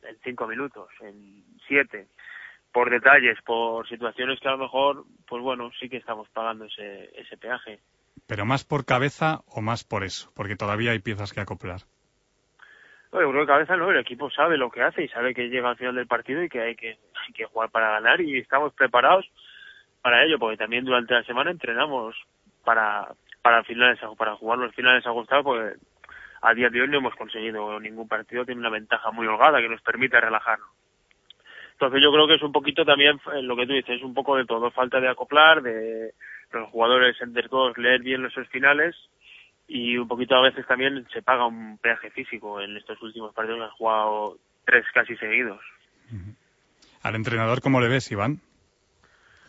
en cinco minutos, en siete, por detalles, por situaciones que a lo mejor, pues bueno, sí que estamos pagando ese, ese peaje. ¿Pero más por cabeza o más por eso? Porque todavía hay piezas que acoplar. Bueno, creo que cabeza no, el equipo sabe lo que hace y sabe que llega al final del partido y que hay que, hay que jugar para ganar y estamos preparados para ello, porque también durante la semana entrenamos para, para finales, para jugar los finales ajustados, porque a día de hoy no hemos conseguido ningún partido, tiene una ventaja muy holgada que nos permite relajarnos. Entonces yo creo que es un poquito también lo que tú dices, es un poco de todo, falta de acoplar, de los jugadores entre todos leer bien los finales y un poquito a veces también se paga un peaje físico en estos últimos partidos han jugado tres casi seguidos. ¿Al entrenador cómo le ves, Iván?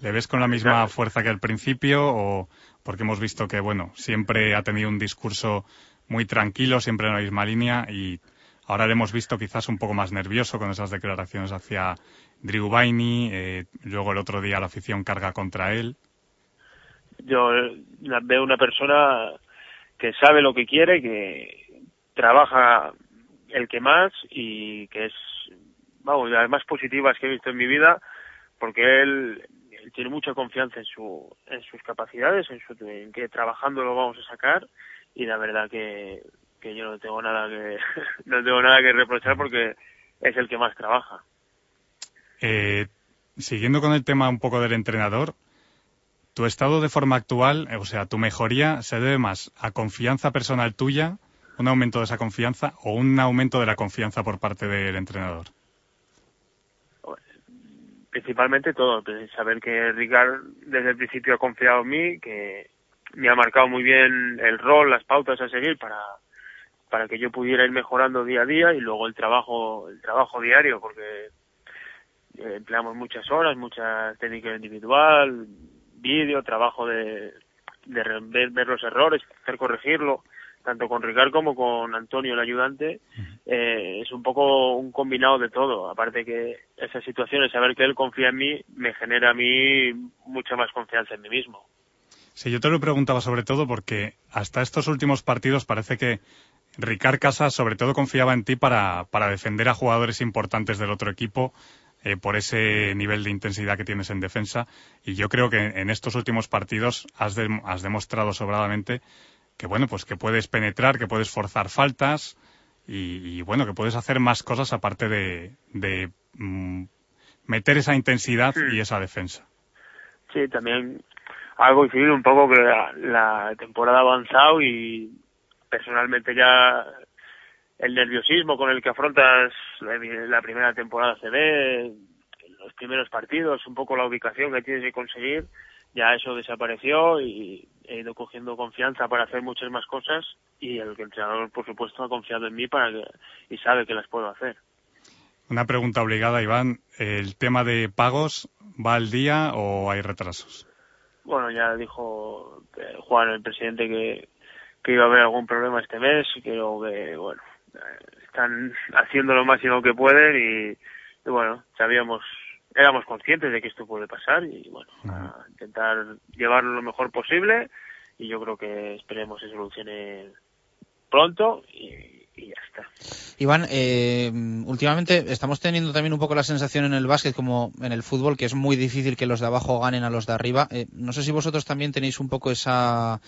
¿Le ves con la misma fuerza que al principio o porque hemos visto que, bueno, siempre ha tenido un discurso muy tranquilo, siempre en la misma línea y ahora le hemos visto quizás un poco más nervioso con esas declaraciones hacia Drew Bainey, eh, luego el otro día la afición carga contra él? Yo veo una persona que sabe lo que quiere, que trabaja el que más y que es, vamos, de las más positivas que he visto en mi vida, porque él, tiene mucha confianza en, su, en sus capacidades, en, su, en que trabajando lo vamos a sacar y la verdad que, que yo no tengo nada que no tengo nada que reprochar porque es el que más trabaja. Eh, siguiendo con el tema un poco del entrenador, tu estado de forma actual, o sea, tu mejoría, se debe más a confianza personal tuya, un aumento de esa confianza o un aumento de la confianza por parte del entrenador? Principalmente todo, saber que Ricard desde el principio ha confiado en mí, que me ha marcado muy bien el rol, las pautas a seguir para para que yo pudiera ir mejorando día a día y luego el trabajo el trabajo diario porque empleamos muchas horas, mucha técnica individual, vídeo, trabajo de, de ver, ver, los errores, hacer corregirlo, tanto con Ricard como con Antonio, el ayudante, eh, es un poco un combinado de todo. Aparte que esas situaciones, saber que él confía en mí, me genera a mí mucha más confianza en mí mismo. Sí, yo te lo preguntaba sobre todo porque hasta estos últimos partidos parece que Ricard Casas sobre todo confiaba en ti para, para defender a jugadores importantes del otro equipo eh, por ese nivel de intensidad que tienes en defensa. Y yo creo que en estos últimos partidos has, de, has demostrado sobradamente que, bueno, pues que puedes penetrar, que puedes forzar faltas y, y bueno, que puedes hacer más cosas aparte de, de mm, meter esa intensidad sí. y esa defensa. Sí, también algo influir un poco que la, la temporada ha avanzado y personalmente ya el nerviosismo con el que afrontas la primera temporada CB, los primeros partidos, un poco la ubicación que tienes que conseguir, ya eso desapareció y he ido cogiendo confianza para hacer muchas más cosas y el entrenador, por supuesto, ha confiado en mí para que, y sabe que las puedo hacer. Una pregunta obligada, Iván. ¿El tema de pagos va al día o hay retrasos? bueno, ya dijo eh, Juan, el presidente, que, que iba a haber algún problema este mes y que, que bueno, están haciendo lo máximo que pueden y, y bueno, sabíamos, éramos conscientes de que esto puede pasar y bueno, a intentar llevarlo lo mejor posible y yo creo que esperemos se solucione pronto y, y ya está. Iván, eh, últimamente estamos teniendo también un poco la sensación en el básquet como en el fútbol que es muy difícil que los de abajo ganen a los de arriba. Eh, no sé si vosotros también tenéis un poco esa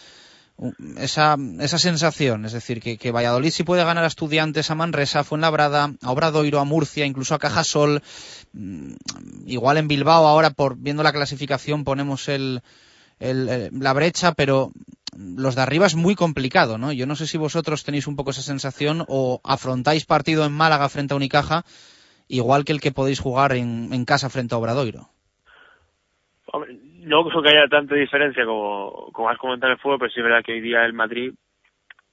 esa, esa sensación, es decir, que, que Valladolid sí puede ganar a Estudiantes, a Manresa, a Fuenlabrada, a Obradoiro, a Murcia, incluso a Cajasol, mm, igual en Bilbao ahora por viendo la clasificación ponemos el, el, la brecha, pero los de arriba es muy complicado, ¿no? Yo no sé si vosotros tenéis un poco esa sensación o afrontáis partido en Málaga frente a Unicaja igual que el que podéis jugar en, en casa frente a Obradoiro. No creo que haya tanta diferencia como, como has comentado en el fútbol, pero sí es verdad que hoy día el Madrid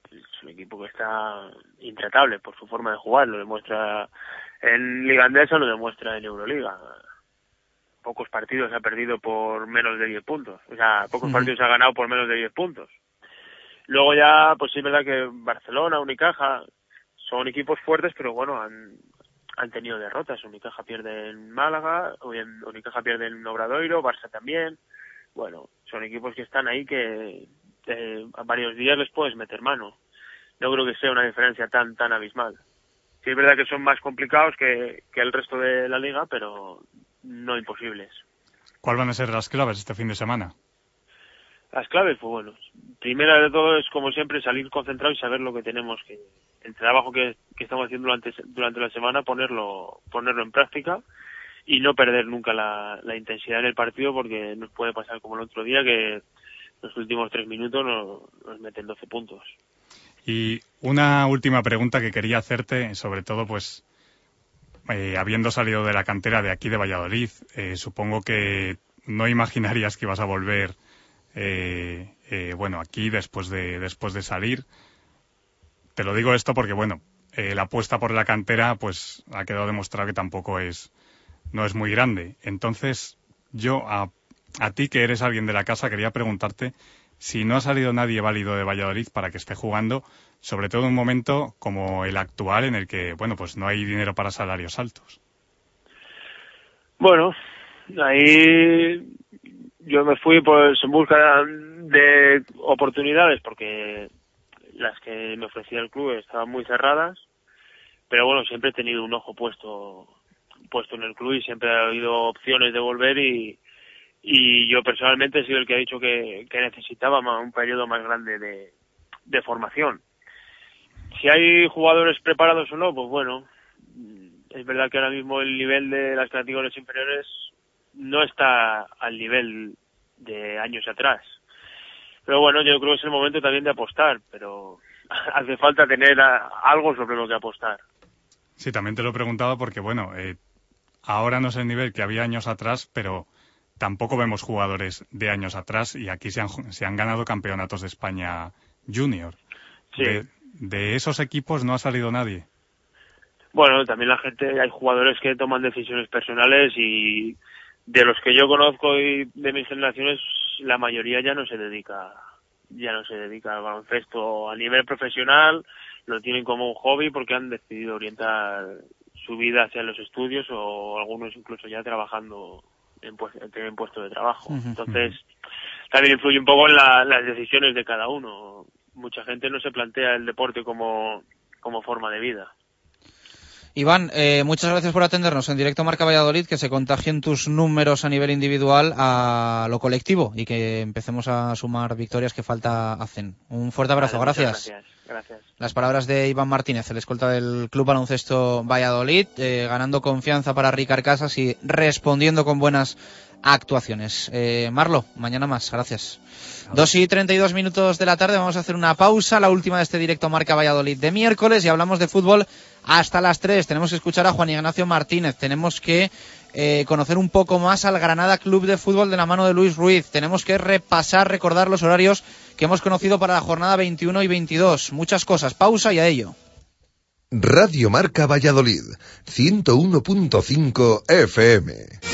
es un equipo que está intratable por su forma de jugar, lo demuestra en Liga Andesa, lo demuestra en Euroliga. Pocos partidos ha perdido por menos de 10 puntos, o sea, pocos partidos ha ganado por menos de 10 puntos. Luego ya, pues sí es verdad que Barcelona, Unicaja, son equipos fuertes, pero bueno, han, han tenido derrotas. Unicaja pierde en Málaga, Unicaja pierde en Obradoiro, Barça también. Bueno, son equipos que están ahí que eh, a varios días les puedes meter mano. No creo que sea una diferencia tan tan abismal. Sí es verdad que son más complicados que, que el resto de la liga, pero no imposibles. ¿Cuáles van a ser las claves este fin de semana? Las claves, pues bueno, primera de todo es como siempre salir concentrado y saber lo que tenemos que, el trabajo que, estamos haciendo durante, la semana, ponerlo, ponerlo en práctica y no perder nunca la, la intensidad en el partido porque nos puede pasar como el otro día que los últimos tres minutos nos, nos meten 12 puntos. Y una última pregunta que quería hacerte, sobre todo, pues, eh, habiendo salido de la cantera de aquí de Valladolid, eh, supongo que no imaginarías que ibas a volver, eh, eh, bueno, aquí después de, después de salir. Te lo digo esto porque, bueno, eh, la apuesta por la cantera, pues, ha quedado demostrado que tampoco es, no es muy grande. Entonces, yo a, a ti que eres alguien de la casa quería preguntarte si no ha salido nadie válido de Valladolid para que esté jugando, sobre todo en un momento como el actual en el que, bueno, pues no hay dinero para salarios altos. Bueno, ahí yo me fui pues en busca de oportunidades porque las que me ofrecía el club estaban muy cerradas, pero bueno, siempre he tenido un ojo puesto puesto en el club y siempre ha habido opciones de volver y, y yo personalmente he sido el que ha dicho que, que necesitaba ma- un periodo más grande de, de formación. Si hay jugadores preparados o no, pues bueno, es verdad que ahora mismo el nivel de las categorías inferiores no está al nivel de años atrás. Pero bueno, yo creo que es el momento también de apostar, pero hace falta tener a- algo sobre lo que apostar. Sí, también te lo he preguntado porque, bueno, eh, ahora no es el nivel que había años atrás, pero tampoco vemos jugadores de años atrás y aquí se han, se han ganado campeonatos de España junior. Sí. De, de esos equipos no ha salido nadie. Bueno, también la gente, hay jugadores que toman decisiones personales y de los que yo conozco y de mis generaciones, la mayoría ya no se dedica, ya no se dedica al baloncesto a nivel profesional, lo tienen como un hobby porque han decidido orientar su vida hacia los estudios o algunos incluso ya trabajando en, pues- en puesto de trabajo. Entonces, también influye un poco en la- las decisiones de cada uno. Mucha gente no se plantea el deporte como, como forma de vida. Iván, eh, muchas gracias por atendernos en directo Marca Valladolid, que se contagien tus números a nivel individual a lo colectivo y que empecemos a sumar victorias que falta hacen. Un fuerte abrazo, Vale, muchas gracias. Gracias. gracias. Las palabras de Iván Martínez, el escolta del Club Baloncesto Valladolid, eh, ganando confianza para Ricard Casas y respondiendo con buenas actuaciones. Eh, Marlo, mañana más, gracias. Dos y 32 minutos de la tarde, vamos a hacer una pausa, la última de este directo Marca Valladolid de miércoles y hablamos de fútbol hasta las 3. Tenemos que escuchar a Juan Ignacio Martínez, tenemos que eh, conocer un poco más al Granada Club de Fútbol de la mano de Luis Ruiz, tenemos que repasar, recordar los horarios que hemos conocido para la jornada 21 y 22. Muchas cosas, pausa y a ello. Radio Marca Valladolid, 101.5 FM.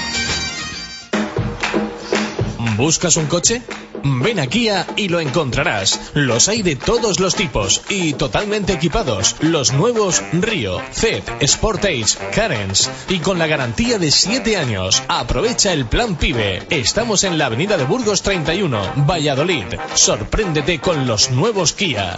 ¿Buscas un coche? Ven a Kia y lo encontrarás. Los hay de todos los tipos y totalmente equipados. Los nuevos Río, Zed, Sportage, Carens y con la garantía de 7 años. Aprovecha el plan PIBE. Estamos en la avenida de Burgos 31, Valladolid. Sorpréndete con los nuevos Kia.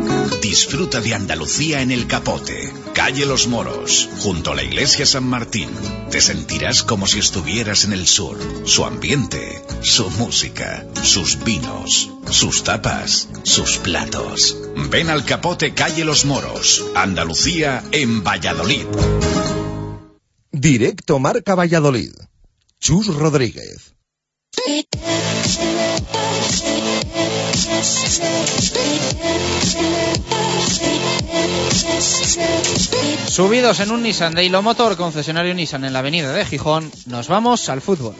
Disfruta de Andalucía en el Capote, calle Los Moros, junto a la iglesia San Martín. Te sentirás como si estuvieras en el sur. Su ambiente, su música, sus vinos, sus tapas, sus platos. Ven al Capote, calle Los Moros, Andalucía en Valladolid. Directo Marca Valladolid. Chus Rodríguez. Subidos en un Nissan de Hilo Motor, concesionario Nissan en la avenida de Gijón, nos vamos al fútbol.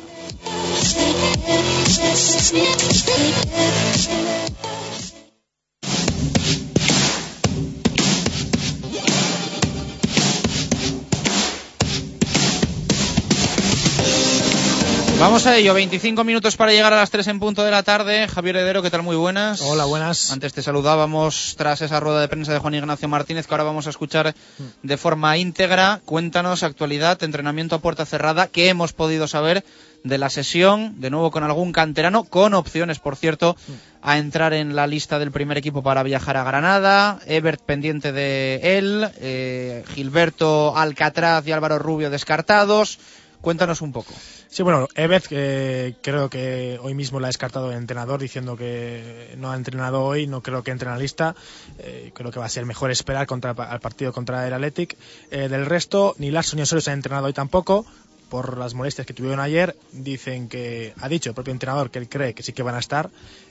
Vamos a ello, 25 minutos para llegar a las 3 en punto de la tarde. Javier Heredero, ¿qué tal? Muy buenas. Hola, buenas. Antes te saludábamos tras esa rueda de prensa de Juan Ignacio Martínez, que ahora vamos a escuchar de forma íntegra. Cuéntanos actualidad, entrenamiento a puerta cerrada, qué hemos podido saber de la sesión, de nuevo con algún canterano, con opciones, por cierto, a entrar en la lista del primer equipo para viajar a Granada, Ebert pendiente de él, eh, Gilberto Alcatraz y Álvaro Rubio descartados. Cuéntanos un poco. Sí, bueno, eh, creo que hoy mismo la ha descartado el entrenador diciendo que no ha entrenado hoy, no creo que entre en la lista. Eh, creo que va a ser mejor esperar contra, al partido contra el Athletic. Eh, del resto, ni Larson ni Osorio se han entrenado hoy tampoco por las molestias que tuvieron ayer. Dicen que, ha dicho el propio entrenador que él cree que sí que van a estar.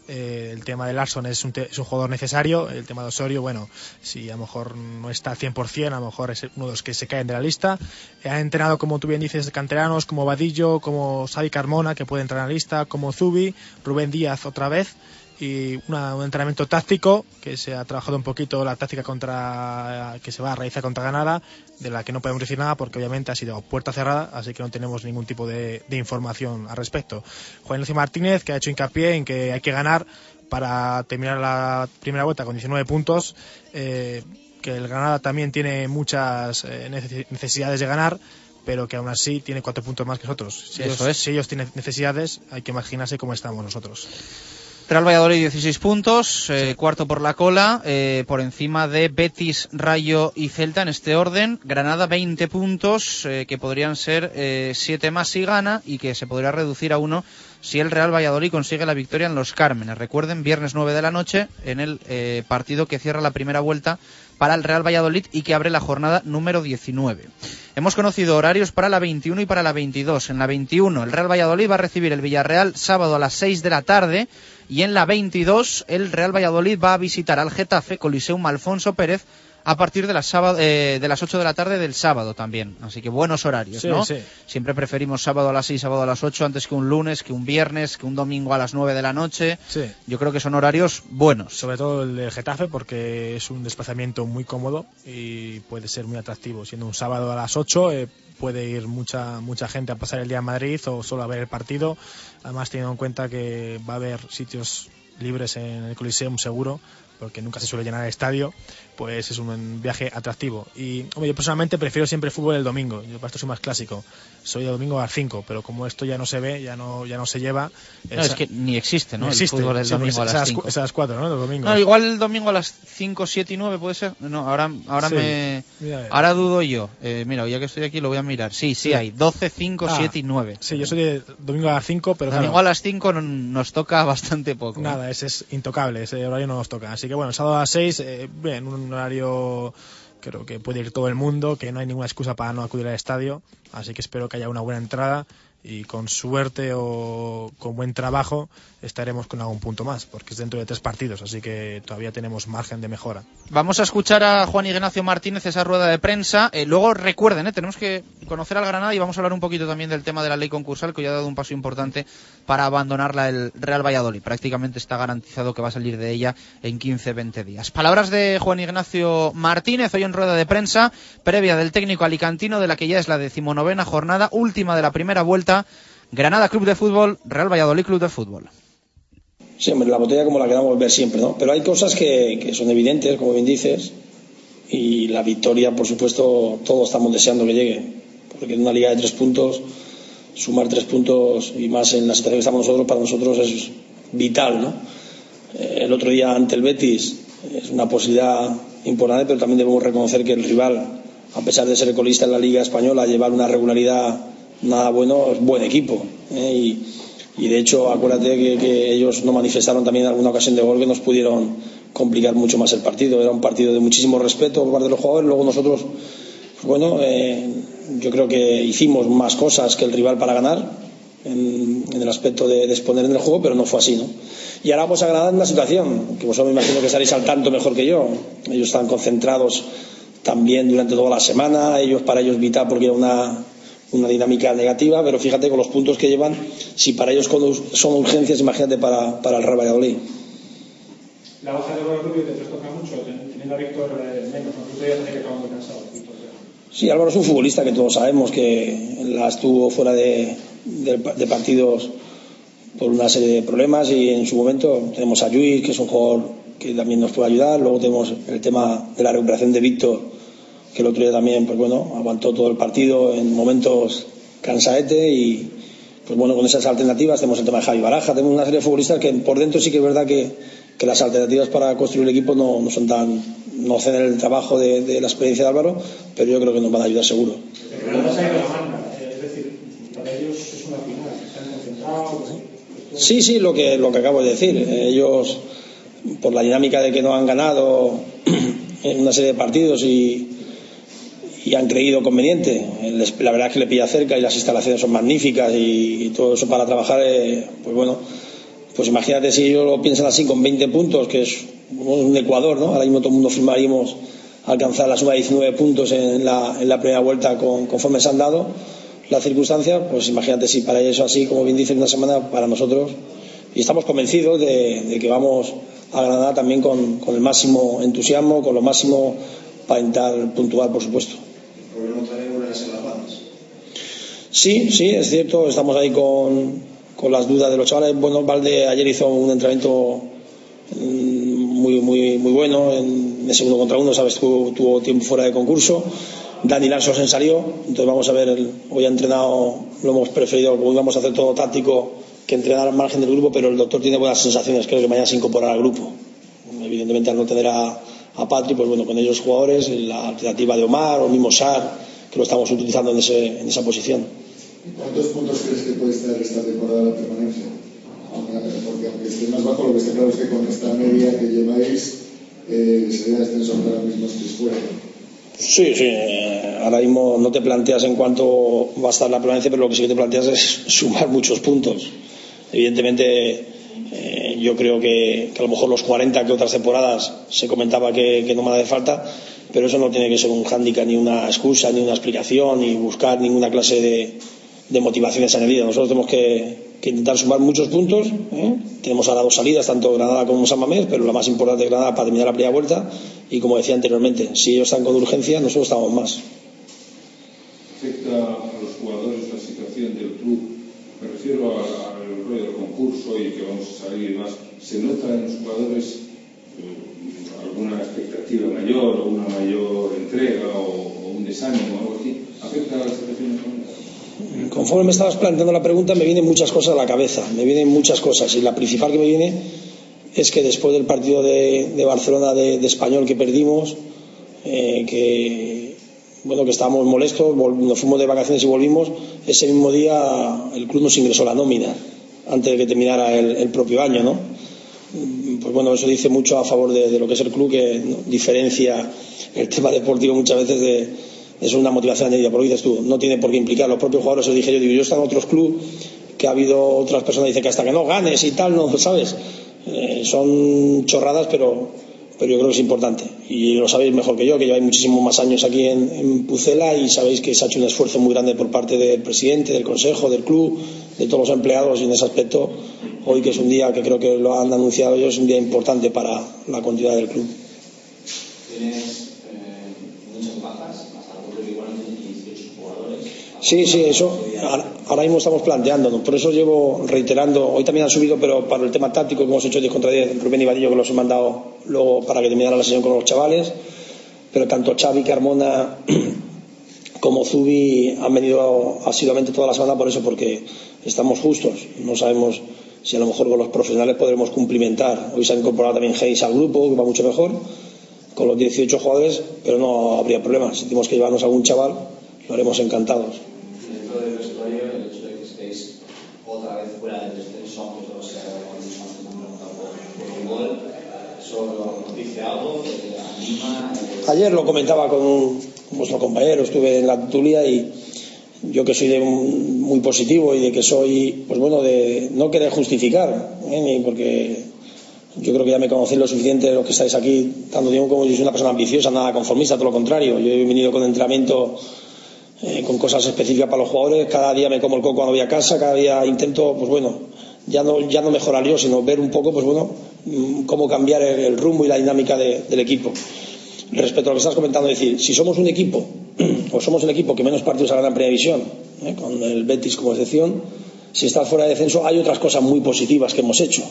Eh, el tema de Larson es un, es jugador necesario. El tema de Osorio, bueno, si a lo mejor no está al 100%, a lo mejor es uno de los que se caen de la lista. Eh, ha entrenado, como tú bien dices, canteranos como Vadillo, como Sadi Carmona, que puede entrar en la lista, como Zubi, Rubén Díaz otra vez y una- un entrenamiento táctico que se ha trabajado un poquito la táctica contra que se va a realizar contra Granada de la que no podemos decir nada porque obviamente ha sido puerta cerrada así que no tenemos ningún tipo de, de información al respecto. Juan Ignacio Martínez que ha hecho hincapié en que hay que ganar para terminar la primera vuelta con 19 puntos eh, que el Granada también tiene muchas eh, necesi- necesidades de ganar pero que aún así tiene cuatro puntos más que nosotros. Si Eso ellos, es. si ellos tienen necesidades hay que imaginarse cómo estamos nosotros Real Valladolid 16 puntos, eh, cuarto por la cola, eh, por encima de Betis, Rayo y Celta en este orden. Granada 20 puntos, eh, que podrían ser 7 más si gana y que se podría reducir a uno si el Real Valladolid consigue la victoria en los Cármenes. Recuerden, viernes 9 de la noche en el eh, partido que cierra la primera vuelta para el Real Valladolid y que abre la jornada número 19. Hemos conocido horarios para la 21 y para la 22. En la 21 el Real Valladolid va a recibir el Villarreal sábado a las 6 de la tarde y en la 22 el Real Valladolid va a visitar al Getafe Coliseum Alfonso Pérez a partir de las, sábado, eh, de las 8 de la tarde del sábado también. Así que buenos horarios, Sí, ¿no? sí. Siempre preferimos sábado a las 6, sábado a las 8 antes que un lunes, que un viernes, que un domingo a las 9 de la noche. Sí. Yo creo que son horarios buenos. Sobre todo el de Getafe porque es un desplazamiento muy cómodo y puede ser muy atractivo. Siendo un sábado a las 8 eh, puede ir mucha mucha gente a pasar el día en Madrid o solo a ver el partido. Además teniendo en cuenta que va a haber sitios libres en el Coliseum seguro porque nunca se suele llenar el estadio, pues es un viaje atractivo. Y hombre, yo personalmente prefiero siempre el fútbol el domingo, yo para esto soy más clásico, soy de domingo a las 5, pero como esto ya no se ve, ya no, ya no se lleva... No, es que ni existe, ¿no? No existe, el fútbol el sí, domingo porque a las es 5. Es a las 4, ¿no? Los domingos. No, igual el domingo a las 5, 7 y 9 puede ser. No, ahora, ahora Sí. me. Mira, Ahora dudo yo. Eh, mira, ya que estoy aquí lo voy a mirar. Sí, sí, Sí. hay 12, 5, Ah, 7 y 9. Sí, yo soy de domingo a las 5, pero claro, Domingo a las 5 no- nos toca bastante poco. Nada, ese es intocable, ese horario no nos toca. Así que bueno, el sábado a las 6, eh, bien, un horario creo que puede ir todo el mundo, que no hay ninguna excusa para no acudir al estadio, así que espero que haya una buena entrada y con suerte o con buen trabajo estaremos con algún punto más, porque es dentro de tres partidos, así que todavía tenemos margen de mejora. Vamos a escuchar a Juan Ignacio Martínez esa rueda de prensa. Eh, luego recuerden, eh, tenemos que conocer al Granada y vamos a hablar un poquito también del tema de la ley concursal, que hoy ha dado un paso importante para abandonarla el Real Valladolid. Prácticamente está garantizado que va a salir de ella en 15-20 días. Palabras de Juan Ignacio Martínez hoy en rueda de prensa, previa del técnico alicantino de la que ya es la decimonovena jornada, última de la primera vuelta. Granada Club de Fútbol, Real Valladolid Club de Fútbol. Sí, hombre, la botella como la queramos ver siempre, ¿no? Pero hay cosas que, que son evidentes, como bien dices, y la victoria, por supuesto, todos estamos deseando que llegue, porque en una liga de tres puntos, sumar tres puntos y más en la situación que estamos nosotros, para nosotros es vital, ¿no? Eh, El otro día ante el Betis es una posibilidad importante, pero también debemos reconocer que el rival, a pesar de ser colista en la Liga Española, llevar una regularidad nada bueno, es buen equipo. ¿eh? Y, y de hecho, acuérdate que, ellos no manifestaron también alguna ocasión de gol que nos pudieron complicar mucho más el partido. Era un partido de muchísimo respeto por parte de los jugadores. Luego nosotros, pues bueno, eh, yo creo que hicimos más cosas que el rival para ganar en, el aspecto de, de exponer en el juego, pero no fue así, ¿no? Y ahora vamos a en una situación que vosotros me imagino que estaréis al tanto mejor que yo. Ellos están concentrados también durante toda la semana. Ellos para ellos vital porque era una una dinámica negativa, pero fíjate con los puntos que llevan, si para ellos son urgencias, imagínate para, para el Real Valladolid. La baja de Álvaro Rubio te trastoca mucho, teniendo a Víctor eh, menos, tú que cansado. Víctor, ya. Sí, Álvaro es un futbolista que todos sabemos que la estuvo fuera de, de, de partidos por una serie de problemas y en su momento tenemos a Lluís, que es un jugador que también nos puede ayudar, luego tenemos el tema de la recuperación de Víctor, que el otro día también, pues bueno, aguantó todo el partido en momentos cansaete y, pues bueno, con esas alternativas tenemos el tema de Javi Baraja, tenemos una serie de futbolistas que por dentro sí que es verdad que, que las alternativas para construir el equipo no, no son tan, no ceden el trabajo de, de, la experiencia de Álvaro, pero yo creo que nos van a ayudar seguro. Sí, sí, lo que, lo que acabo de decir. Ellos, por la dinámica de que no han ganado en una serie de partidos y, y han creído conveniente. La verdad es que le pilla cerca y las instalaciones son magníficas y, todo eso para trabajar, eh, pues bueno, pues imagínate si ellos lo piensan así con 20 puntos, que es un Ecuador, ¿no? Ahora mismo todo el mundo firmaríamos alcanzar la suma de 19 puntos en la, en la primera vuelta con, conforme se han dado las circunstancias, pues imagínate si para ellos así, como bien dice, una semana para nosotros. Y estamos convencidos de, de que vamos a Granada también con, con el máximo entusiasmo, con lo máximo para intentar puntuar, por supuesto. Sí, sí, es cierto, estamos ahí con, con las dudas de los chavales. Bueno, Valde ayer hizo un entrenamiento muy, muy, muy bueno en ese uno contra uno, sabes, tuvo, tuvo tiempo fuera de concurso. Dani Larson salió, entonces vamos a ver, hoy ha entrenado, lo hemos preferido, hoy vamos a hacer todo táctico que entrenar al margen del grupo, pero el doctor tiene buenas sensaciones, creo que mañana se incorporará al grupo. Evidentemente al no tener a, a Patri, pues bueno, con ellos jugadores, la alternativa de Omar o mismo Sar, que lo estamos utilizando en, ese, en esa posición. ¿Cuántos puntos crees que puede estar esta temporada la permanencia? Porque aunque esté más bajo, lo que está claro es que con esta media que lleváis eh, sería descenso ahora mismo estéis fuera. Sí, sí. Eh, ahora mismo no te planteas en cuánto va a estar la permanencia, pero lo que sí que te planteas es sumar muchos puntos. Evidentemente, eh, yo creo que, que, a lo mejor los 40 que otras temporadas se comentaba que, que no me hace falta, pero eso no tiene que ser un hándicap, ni una excusa, ni una explicación, ni buscar ninguna clase de, de motivaciones añadidas. Nosotros tenemos que, que intentar sumar muchos puntos. ¿eh? Tenemos ahora dos salidas, tanto Granada como San Mamés, pero la más importante es Granada para terminar la primera vuelta. Y como decía anteriormente, si ellos están con urgencia, nosotros estamos más. ¿Afecta a los jugadores la situación del club? Me refiero al rollo del concurso y que vamos a salir más. ¿Se nota en los jugadores eh, alguna expectativa mayor o una mayor entrega o, un desánimo ¿afecta a Conforme me estabas planteando la pregunta, me vienen muchas cosas a la cabeza, me vienen muchas cosas. Y la principal que me viene es que después del partido de, Barcelona de, Español que perdimos, eh, que bueno que estábamos molestos, nos fuimos de vacaciones y volvimos, ese mismo día el club nos ingresó la nómina antes de que terminara el propio año, ¿no? Pues bueno, eso dice mucho a favor de, lo que es el club, que diferencia el tema deportivo muchas veces de, es una motivación añadida, por lo dices tú, no tiene por qué implicar los propios jugadores, eso dije yo, digo, yo he en otros clubes que ha habido otras personas que dicen que hasta que no ganes y tal, no, ¿sabes? Eh, son chorradas, pero, pero yo creo que es importante. Y lo sabéis mejor que yo, que lleváis muchísimos más años aquí en, Pucela y sabéis que se ha hecho un esfuerzo muy grande por parte del presidente, del consejo, del club, de todos los empleados y en ese aspecto, hoy que es un día que creo que lo han anunciado ellos, es un día importante para la continuidad del club. ¿Tienes muchas bajas? Sí, sí, eso ahora mismo estamos planteándonos. Por eso llevo reiterando, hoy también han subido, pero para el tema táctico que hemos hecho 10 contra 10, Rubén y Vadillo que los he mandado luego para que terminara la sesión con los chavales. Pero tanto Xavi, Carmona como Zubi han venido asiduamente toda la semana por eso, porque estamos justos. No sabemos si a lo mejor con los profesionales podremos cumplimentar. Hoy se ha incorporado también Hayes al grupo, que va mucho mejor, con los 18 jugadores, pero no habría problema. Si tenemos que llevarnos a algún chaval, lo haremos encantados. Dentro del vestuario, el hecho de que estéis otra vez fuera del descenso, aunque todo sea ahora mismo antes me han preguntado por, por el gol, ¿eso nos dice algo? ¿Anima? Ayer lo comentaba con un, vuestro compañero, estuve en la tertulia y yo que soy de un, muy positivo y de que soy, pues bueno, de no querer justificar, ¿eh? porque yo creo que ya me conocéis lo suficiente los que estáis aquí, tanto tiempo como yo soy una persona ambiciosa, nada conformista, todo lo contrario. Yo he venido con entrenamiento eh, con cosas específicas para los jugadores, cada día me como el coco cuando voy a casa, cada día intento, pues bueno, ya no, ya no mejorar yo, sino ver un poco, pues bueno, cómo cambiar el, rumbo y la dinámica de, del equipo. Respecto a lo que estás comentando, es decir, si somos un equipo, o somos el equipo que menos partidos ha ganado en primera división, ¿eh? con el Betis como excepción, si estás fuera de descenso, hay otras cosas muy positivas que hemos hecho.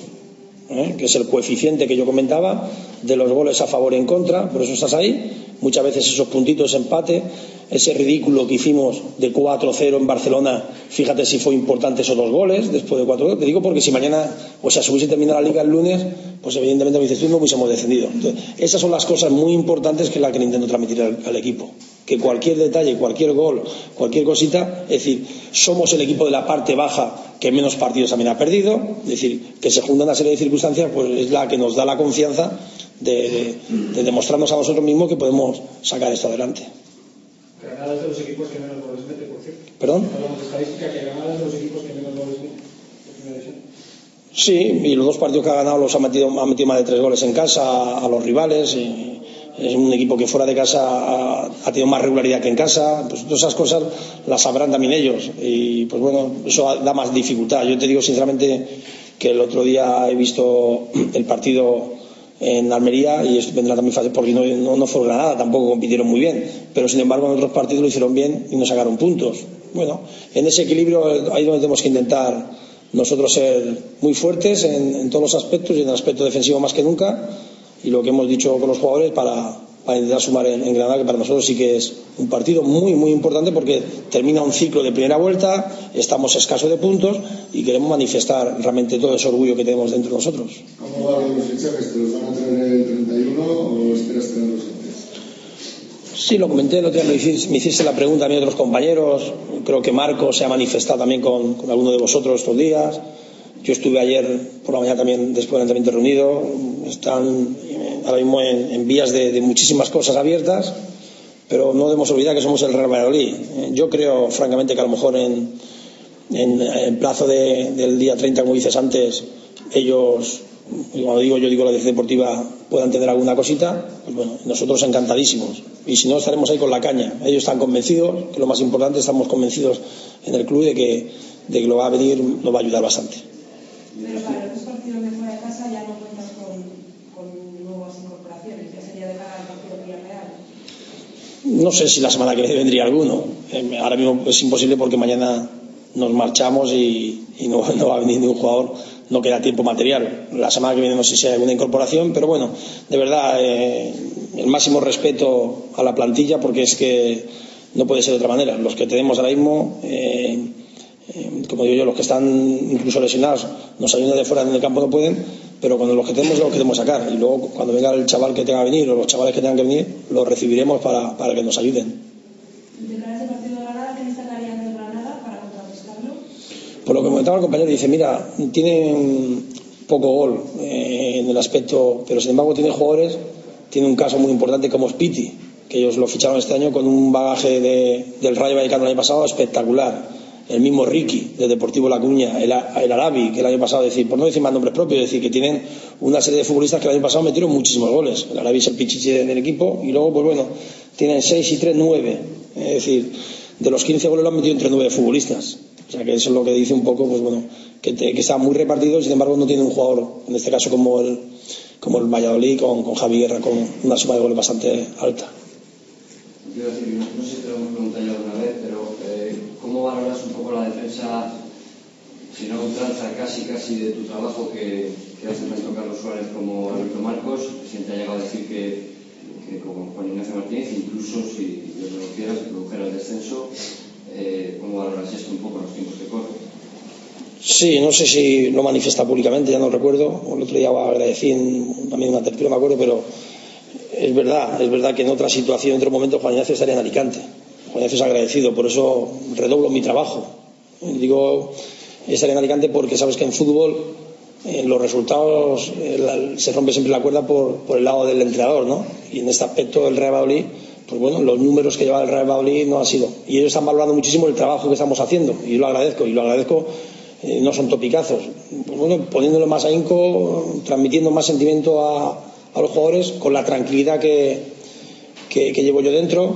¿Eh? que es el coeficiente que yo comentaba de los goles a favor y en contra, por eso estás ahí. Muchas veces esos puntitos empate, ese ridículo que hicimos de 4-0 en Barcelona, fíjate si fue importante esos dos goles después de 4-0. Te digo porque si mañana, o sea, si hubiese terminado la liga el lunes, pues evidentemente me dices tú no hubiésemos descendido. Esas son las cosas muy importantes que es la que intento transmitir al, al equipo que cualquier detalle, cualquier gol, cualquier cosita, es decir, somos el equipo de la parte baja que menos partidos también ha perdido, es decir, que se junta una serie de circunstancias, pues es la que nos da la confianza de, de, de demostrarnos a nosotros mismos que podemos sacar esto adelante. Granada es de los equipos que menos goles mete, por cierto. ¿Perdón? Hablamos de estadística que Granada es de los equipos que menos goles mete. en primera división. Sí, y los dos partidos que ha ganado los ha metido, ha metido más de tres goles en casa a, a los rivales. Y, es un equipo que fuera de casa ha, tenido más regularidad que en casa, pues todas esas cosas las sabrán también ellos y pues bueno, eso da más dificultad. Yo te digo sinceramente que el otro día he visto el partido en Almería y esto vendrá también fácil porque no, no, no fue Granada, tampoco compitieron muy bien, pero sin embargo en otros partidos lo hicieron bien y nos sacaron puntos. Bueno, en ese equilibrio ahí donde tenemos que intentar nosotros ser muy fuertes en todos los aspectos y en el aspecto defensivo más que nunca y lo que hemos dicho con los jugadores para, para intentar sumar en, en, Granada, que para nosotros sí que es un partido muy, muy importante porque termina un ciclo de primera vuelta, estamos escasos de puntos y queremos manifestar realmente todo ese orgullo que tenemos dentro de nosotros. ¿Cómo van los fichajes? ¿Te los van a traer el 31 o esperas tenerlos antes? Sí, lo comenté, lo me hiciste la pregunta a mí y a otros compañeros. Creo que Marco se ha manifestado también con, con alguno de vosotros estos días. Yo estuve ayer por la mañana también después del entrenamiento reunido. Están ahora mismo en, vías de, muchísimas cosas abiertas, pero no debemos olvidar que somos el Real Valladolid. Yo creo, francamente, que a lo mejor en, en, plazo de, del día 30, como dices antes, ellos, cuando digo yo digo la dirección deportiva, puedan tener alguna cosita, pues bueno, nosotros encantadísimos. Y si no, estaremos ahí con la caña. Ellos están convencidos, que lo más importante, estamos convencidos en el club de que, de que lo va a venir, nos va a ayudar bastante. Pero para los partidos de fuera de casa ya no cuentas con, con nuevas incorporaciones, ya sería de cara al partido Villarreal. No sé si la semana que viene vendría alguno. Eh, ahora mismo es imposible porque mañana nos marchamos y, no, va a venir ningún jugador no queda tiempo material. La semana que viene no sé si hay alguna incorporación, pero bueno, de verdad, eh, el máximo respeto a la plantilla porque es que no puede ser de otra manera. Los que tenemos ahora mismo, eh, eh, como digo yo, los que están incluso lesionados, nos ayudan de fuera en el campo no pueden, pero cuando los que tenemos los queremos sacar y luego cuando venga el chaval que tenga que venir o los chavales que tengan que venir, los recibiremos para, para que nos ayuden. De cara partido de Granada, ¿qué destacarían de Granada para contrarrestarlo? Por lo que comentaba el compañero, dice, mira, tienen poco gol eh, en el aspecto, pero sin embargo tienen jugadores, tiene un caso muy importante como Spiti, que ellos lo ficharon este año con un bagaje de- del Rayo Vallecano el año pasado espectacular. El mismo Ricky, de Deportivo La Coruña, el, el Arabi, que el año pasado, decir, por no decir más nombres propios, decir, que tienen una serie de futbolistas que el año pasado metieron muchísimos goles. El Arabi es el pichichi del equipo y luego, pues bueno, tienen 6 y 3, 9. Es decir, de los 15 goles lo han metido entre 9 futbolistas. O sea que eso es lo que dice un poco, pues bueno, que, que está muy repartido sin embargo no tiene un jugador, en este caso como el, como el Valladolid, con, con Javi con una suma de goles bastante alta. No, sé si ¿cómo valoras un poco la defensa, si no ultranza, casi casi de tu trabajo que, que hace tanto Carlos Suárez como Alberto Marcos? Si te ha llegado a decir que, que como Juan Ignacio Martínez, incluso si lo quiera, se produjera el descenso, eh, ¿cómo valoras esto un poco en los tiempos que corren? Sí, no sé si lo manifiesta públicamente, ya no recuerdo. El otro día agradecí en, también una tertulia, me acuerdo, pero es verdad, es verdad que en otra situación, en otro momento, Juan Ignacio estaría en Alicante. Juan Ignacio es agradecido, por eso redoblo mi trabajo. Digo, estaría en Alicante porque sabes que en fútbol eh, los resultados eh, la- se rompe siempre la cuerda por, por el lado del entrenador, ¿no? Y en este aspecto el Real Valladolid, pues bueno, los números que lleva el Real Valladolid no ha sido. Y ellos están valorando muchísimo el trabajo que estamos haciendo, y lo agradezco, y lo agradezco eh, no son topicazos. Pues bueno, poniéndole más ahínco, transmitiendo más sentimiento a, a los jugadores con la tranquilidad que, que, que llevo yo dentro,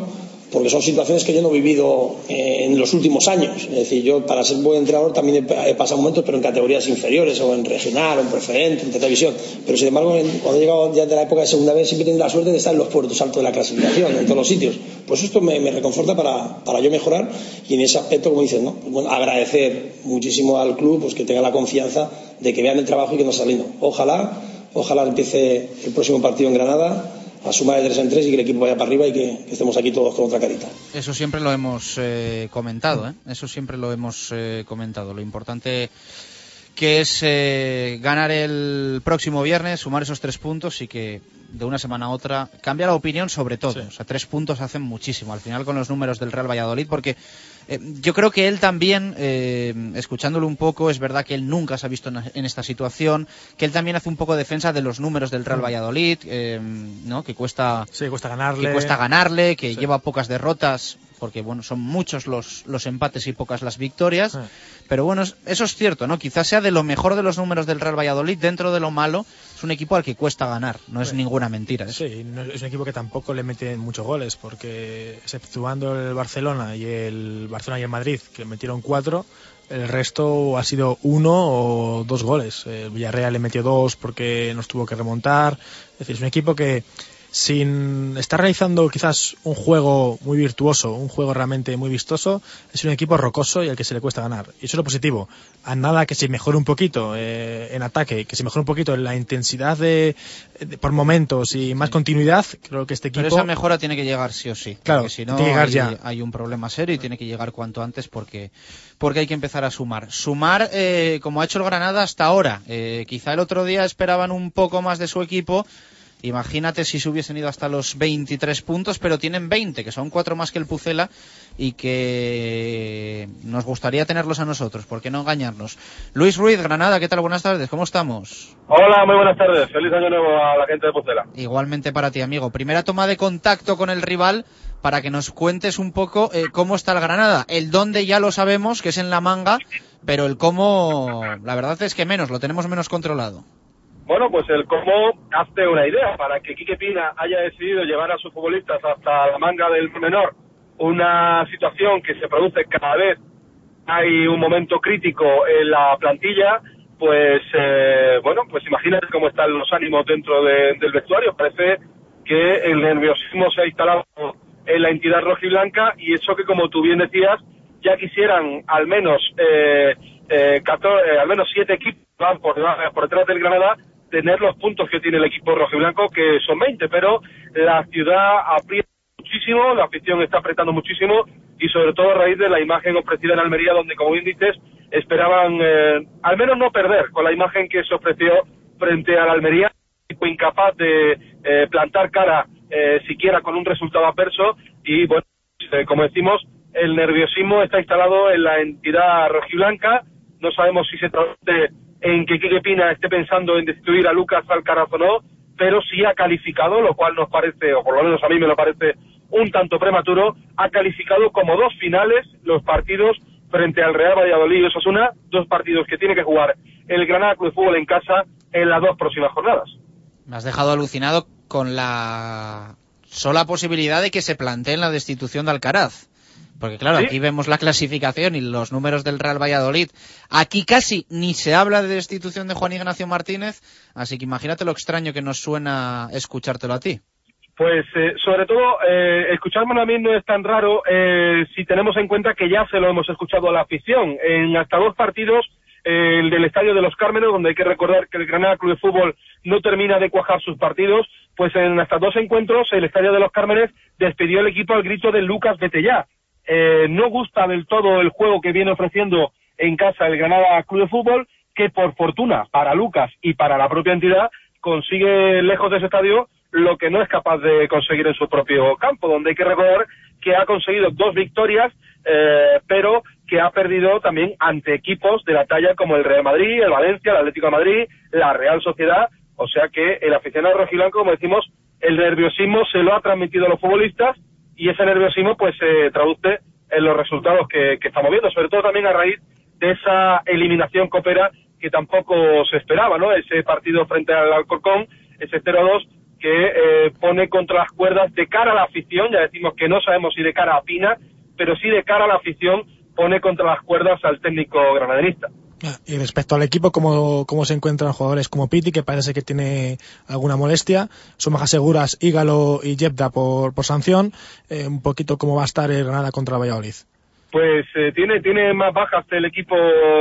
porque son situaciones que yo no he vivido eh, en los últimos años. Es decir, yo para ser buen entrenador también he, pasado momentos, pero en categorías inferiores, o en regional, o en preferente, en televisión. Pero sin embargo, cuando he llegado ya de la época de segunda vez, siempre he tenido la suerte de estar en los puertos altos de la clasificación, en todos los sitios. Pues esto me, reconforta para, para yo mejorar y en ese aspecto, como dices, ¿no? Agradecer muchísimo al club pues que tenga la confianza de que vean el trabajo y que nos saliendo. Ojalá, ojalá empiece el próximo partido en Granada a sumar de tres en tres y que el equipo vaya para arriba y que, que estemos aquí todos con otra carita. Eso siempre lo hemos eh, comentado, ¿eh? Eso siempre lo hemos eh, comentado. Lo importante que es eh, ganar el próximo viernes, sumar esos tres puntos y que de una semana a otra cambia la opinión sobre todo. O sea, tres puntos hacen muchísimo al final con los números del Real Valladolid porque eh, yo creo que él también, eh, escuchándolo un poco, es verdad que él nunca se ha visto en, en esta situación, que él también hace un poco defensa de los números del Real Mm. Valladolid, eh, ¿no? Que cuesta, Sí, cuesta ganarle. que cuesta ganarle, que lleva pocas derrotas, porque bueno, son muchos los, los empates y pocas las victorias. Pero bueno, es- eso es cierto, ¿no? Quizás sea de lo mejor de los números del Real Valladolid, dentro de lo malo, es un equipo al que cuesta ganar, no es ninguna mentira. ¿eh? Sí, no- es un equipo que tampoco le mete muchos goles, porque exceptuando el Barcelona y el Barcelona y el Madrid, que metieron cuatro, el resto ha sido uno o dos goles. El Villarreal le metió dos porque nos tuvo que remontar. Es decir, es un equipo que sin estar realizando quizás un juego muy virtuoso, un juego realmente muy vistoso, es un equipo rocoso y al que se le cuesta ganar. Y eso es lo positivo. A nada que se mejore un poquito eh, en ataque, que se mejore un poquito en la intensidad de, de- por momentos y más continuidad, creo que este equipo... Pero esa mejora tiene que llegar sí o sí. Claro, si no tiene que llegar hay, ya. hay un problema serio y tiene que llegar cuanto antes porque, porque hay que empezar a sumar. Sumar eh, como ha hecho el Granada hasta ahora. Eh, quizá el otro día esperaban un poco más de su equipo. Imagínate si se hubiesen ido hasta los 23 puntos, pero tienen 20, que son cuatro más que el Pucela y que nos gustaría tenerlos a nosotros, ¿por qué no engañarnos? Luis Ruiz, Granada, ¿qué tal? Buenas tardes, ¿cómo estamos? Hola, muy buenas tardes. Feliz año nuevo a la gente de Pucela. Igualmente para ti, amigo. Primera toma de contacto con el rival para que nos cuentes un poco eh, cómo está el Granada. El dónde ya lo sabemos, que es en la manga, pero el cómo, la verdad es que menos, lo tenemos menos controlado. Bueno, pues el cómo hazte una idea para que Quique Pina haya decidido llevar a sus futbolistas hasta la manga del menor, una situación que se produce cada vez. Hay un momento crítico en la plantilla, pues eh, bueno, pues imagínate cómo están los ánimos dentro de- del vestuario. Parece que el nerviosismo se ha instalado en la entidad rojiblanca y eso que, como tú bien decías, ya quisieran al menos eh, eh, 14 eh, al menos siete equipos por, por detrás del Granada tener los puntos que tiene el equipo rojiblanco, que son 20, pero la ciudad aprieta muchísimo, la afición está apretando muchísimo y sobre todo a raíz de la imagen ofrecida en Almería, donde, como bien esperaban eh, al menos no perder con la imagen que se ofreció frente a la Almería, fue incapaz de eh, plantar cara eh, siquiera con un resultado adverso y, bueno, eh, como decimos, el nerviosismo está instalado en la entidad rojiblanca, no sabemos si se traduce en que Quique Pina esté pensando en destruir a Lucas Alcaraz o no, pero sí ha calificado, lo cual nos parece, o por lo menos a mí me lo parece un tanto prematuro, ha calificado como dos finales los partidos frente al Real Valladolid y Osasuna, dos partidos que tiene que jugar el Granada Club de Fútbol en casa en las dos próximas jornadas. Me has dejado alucinado con la sola posibilidad de que se plantee la destitución de Alcaraz. Porque claro, ¿Sí? aquí vemos la clasificación y los números del Real Valladolid. Aquí casi ni se habla de destitución de Juan Ignacio Martínez, así que imagínate lo extraño que nos suena escuchártelo a ti. Pues eh, sobre todo, eh, escucharme a mí no es tan raro eh, si tenemos en cuenta que ya se lo hemos escuchado a la afición. En hasta dos partidos, eh, el del Estadio de los Cármenes, donde hay que recordar que el Granada Club de Fútbol no termina de cuajar sus partidos, pues en hasta dos encuentros el Estadio de los Cármenes despidió el equipo al grito de Lucas ya. Eh, no gusta del todo el juego que viene ofreciendo en casa el Granada Club de Fútbol, que por fortuna para Lucas y para la propia entidad consigue lejos de ese estadio lo que no es capaz de conseguir en su propio campo, donde hay que recordar que ha conseguido dos victorias, eh, pero que ha perdido también ante equipos de la talla como el Real Madrid, el Valencia, el Atlético de Madrid, la Real Sociedad, o sea que el aficionado rojiblanco, como decimos, el nerviosismo se lo ha transmitido a los futbolistas y ese nerviosismo pues se traduce en los resultados que, estamos viendo, sobre todo también a raíz de esa eliminación copera que tampoco se esperaba, ¿no? Ese partido frente al Alcorcón, ese 0-2 que eh, pone contra las cuerdas de cara a la afición, ya decimos que no sabemos si de cara a Pina, pero sí de cara a la afición pone contra las cuerdas al técnico granaderista. Y respecto al equipo, ¿cómo, cómo se encuentran jugadores como Piti, que parece que tiene alguna molestia? Son bajas seguras Ígalo y Jebda por, por sanción. Eh, un poquito cómo va a estar el Granada contra Valladolid. Pues eh, tiene, tiene más bajas el equipo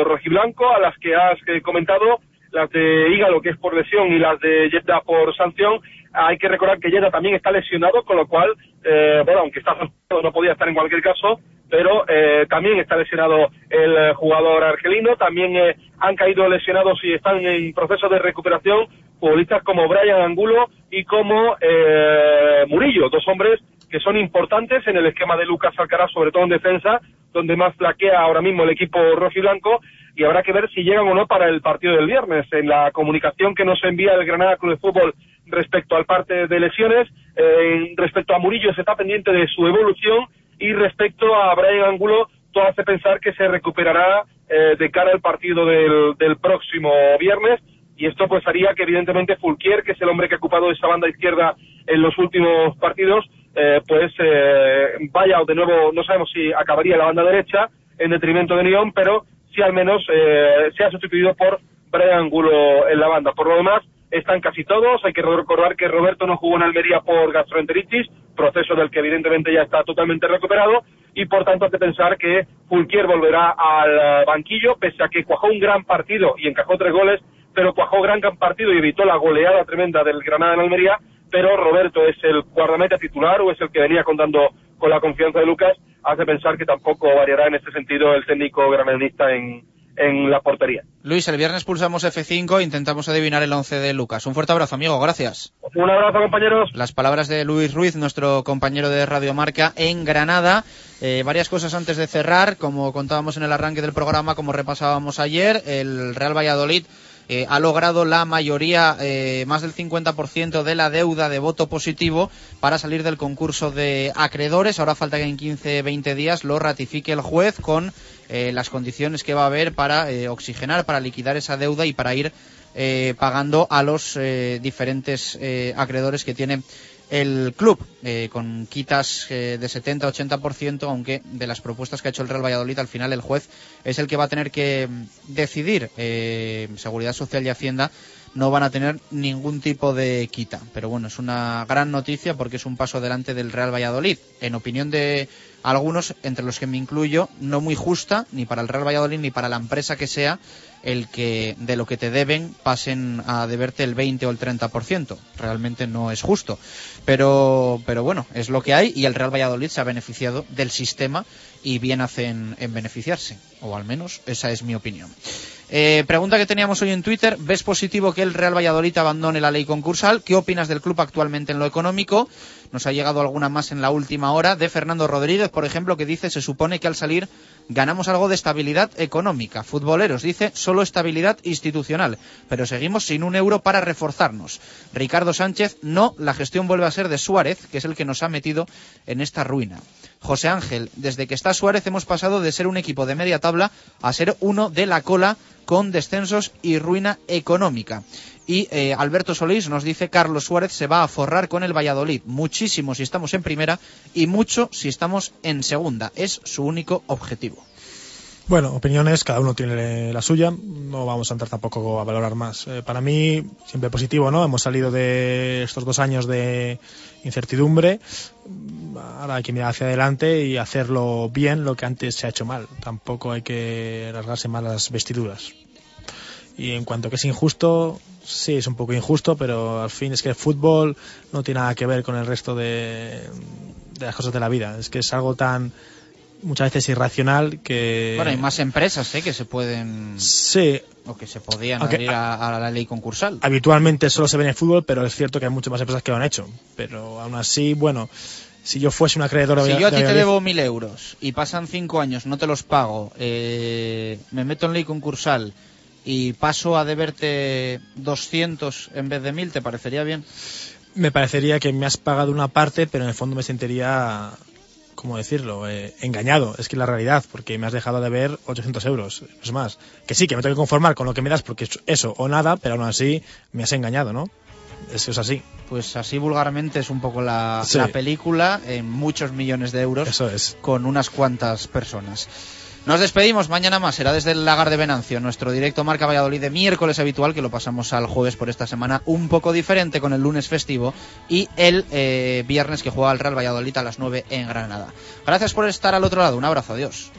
rojiblanco, a las que has eh, comentado, las de Ígalo, que es por lesión, y las de Jetta por sanción. Hay que recordar que Jetta también está lesionado, con lo cual, bueno, aunque está no podía estar en cualquier caso, pero eh, también está lesionado el eh, jugador argelino. También eh, han caído lesionados y están en proceso de recuperación futbolistas como Brian Angulo y como eh, Murillo, dos hombres que son importantes en el esquema de Lucas Alcaraz, sobre todo en defensa, donde más flaquea ahora mismo el equipo rojiblanco, y habrá que ver si llegan o no para el partido del viernes. En la comunicación que nos envía el Granada Club de Fútbol respecto al parte de lesiones, eh, respecto a Murillo se está pendiente de su evolución, y respecto a Brian Angulo, todo hace pensar que se recuperará eh, de cara al partido del, del próximo viernes, y esto pues haría que evidentemente Fulquier, que es el hombre que ha ocupado esa banda izquierda en los últimos partidos, eh, pues eh, vaya de nuevo, no sabemos si acabaría la banda derecha en detrimento de Neón, pero sí al menos eh, se ha sustituido por Brian Angulo en la banda. Por lo demás, están casi todos. Hay que recordar que Roberto no jugó en Almería por gastroenteritis, proceso del que evidentemente ya está totalmente recuperado, y por tanto hay que pensar que Fulquier volverá al banquillo, pese a que cuajó un gran partido y encajó tres goles, pero cuajó gran partido y evitó la goleada tremenda del Granada en Almería, pero Roberto es el guardameta titular o es el que venía contando con la confianza de Lucas, hace pensar que tampoco variará en este sentido el técnico granadista en, en la portería. Luis, el viernes pulsamos F5 e intentamos adivinar el 11 de Lucas. Un fuerte abrazo, amigo. Gracias. Un abrazo, compañeros. Las palabras de Luis Ruiz, nuestro compañero de Radio Marca en Granada. Eh, varias cosas antes de cerrar. Como contábamos en el arranque del programa, como repasábamos ayer, el Real Valladolid eh, ha logrado la mayoría, eh, más del 50% de la deuda de voto positivo para salir del concurso de acreedores. Ahora falta que en 15-20 días lo ratifique el juez con eh, las condiciones que va a haber para oxigenar, para liquidar esa deuda y para ir pagando a los diferentes acreedores que tiene el club, eh, con quitas eh, de 70-80%, aunque de las propuestas que ha hecho el Real Valladolid, al final el juez es el que va a tener que mm, decidir. Eh, Seguridad Social y Hacienda no van a tener ningún tipo de quita. Pero bueno, es una gran noticia porque es un paso adelante del Real Valladolid. En opinión de algunos, entre los que me incluyo, no muy justa ni para el Real Valladolid ni para la empresa que sea el que de lo que te deben pasen a deberte el 20 o el 30%. Realmente no es justo. Pero, pero bueno, es lo que hay y el Real Valladolid se ha beneficiado del sistema y bien hacen en beneficiarse. O al menos esa es mi opinión. Eh, pregunta que teníamos hoy en Twitter. ¿Ves positivo que el Real Valladolid abandone la ley concursal? ¿Qué opinas del club actualmente en lo económico? Nos ha llegado alguna más en la última hora de Fernando Rodríguez, por ejemplo, que dice se supone que al salir ganamos algo de estabilidad económica. Futboleros, dice, solo estabilidad institucional, pero seguimos sin un euro para reforzarnos. Ricardo Sánchez, no, la gestión vuelve a ser de Suárez, que es el que nos ha metido en esta ruina. José Ángel, desde que está Suárez hemos pasado de ser un equipo de media tabla a ser uno de la cola con descensos y ruina económica. Y eh, Alberto Solís nos dice Carlos Suárez se va a forrar con el Valladolid. Muchísimo si estamos en primera y mucho si estamos en segunda. Es su único objetivo. Bueno, opiniones, cada uno tiene la suya, no vamos a entrar tampoco a valorar más. Eh, para mí, siempre positivo, ¿no? Hemos salido de estos dos años de incertidumbre, ahora hay que mirar hacia adelante y hacerlo bien lo que antes se ha hecho mal. Tampoco hay que rasgarse mal las vestiduras. Y en cuanto que es injusto, sí, es un poco injusto, pero al fin es que el fútbol no tiene nada que ver con el resto de, de las cosas de la vida. Es que es algo tan muchas veces irracional que... Bueno, hay más empresas ¿eh? que se pueden... Sí. O que se podían Aunque- adherir a, a la ley concursal. Habitualmente solo se ve en el fútbol, pero es cierto que hay muchas más empresas que lo han hecho. Pero aún así, bueno, si yo fuese un acreedor de Si yo a ti te debo mil euros y pasan cinco años, no te los pago, eh, me meto en ley concursal y paso a deberte 200 en vez de mil, ¿te parecería bien? me parecería que me has pagado una parte, pero en el fondo me sentiría, ¿cómo decirlo?, Eh, engañado. Es que es la realidad, porque me has dejado de ver 800 euros, es más. Que sí, que me tengo que conformar con lo que me das, porque es eso o nada, pero aún así me has engañado, ¿no? Eso es así. Pues así vulgarmente es un poco la, Sí. la película en muchos millones de euros Eso es. con unas cuantas personas. Nos despedimos mañana más, será desde el Lagar de Venancio, nuestro directo Marca Valladolid de miércoles habitual, que lo pasamos al jueves por esta semana, un poco diferente con el lunes festivo y el eh, viernes que juega el Real Valladolid a las 9 en Granada. Gracias por estar al otro lado, un abrazo, adiós.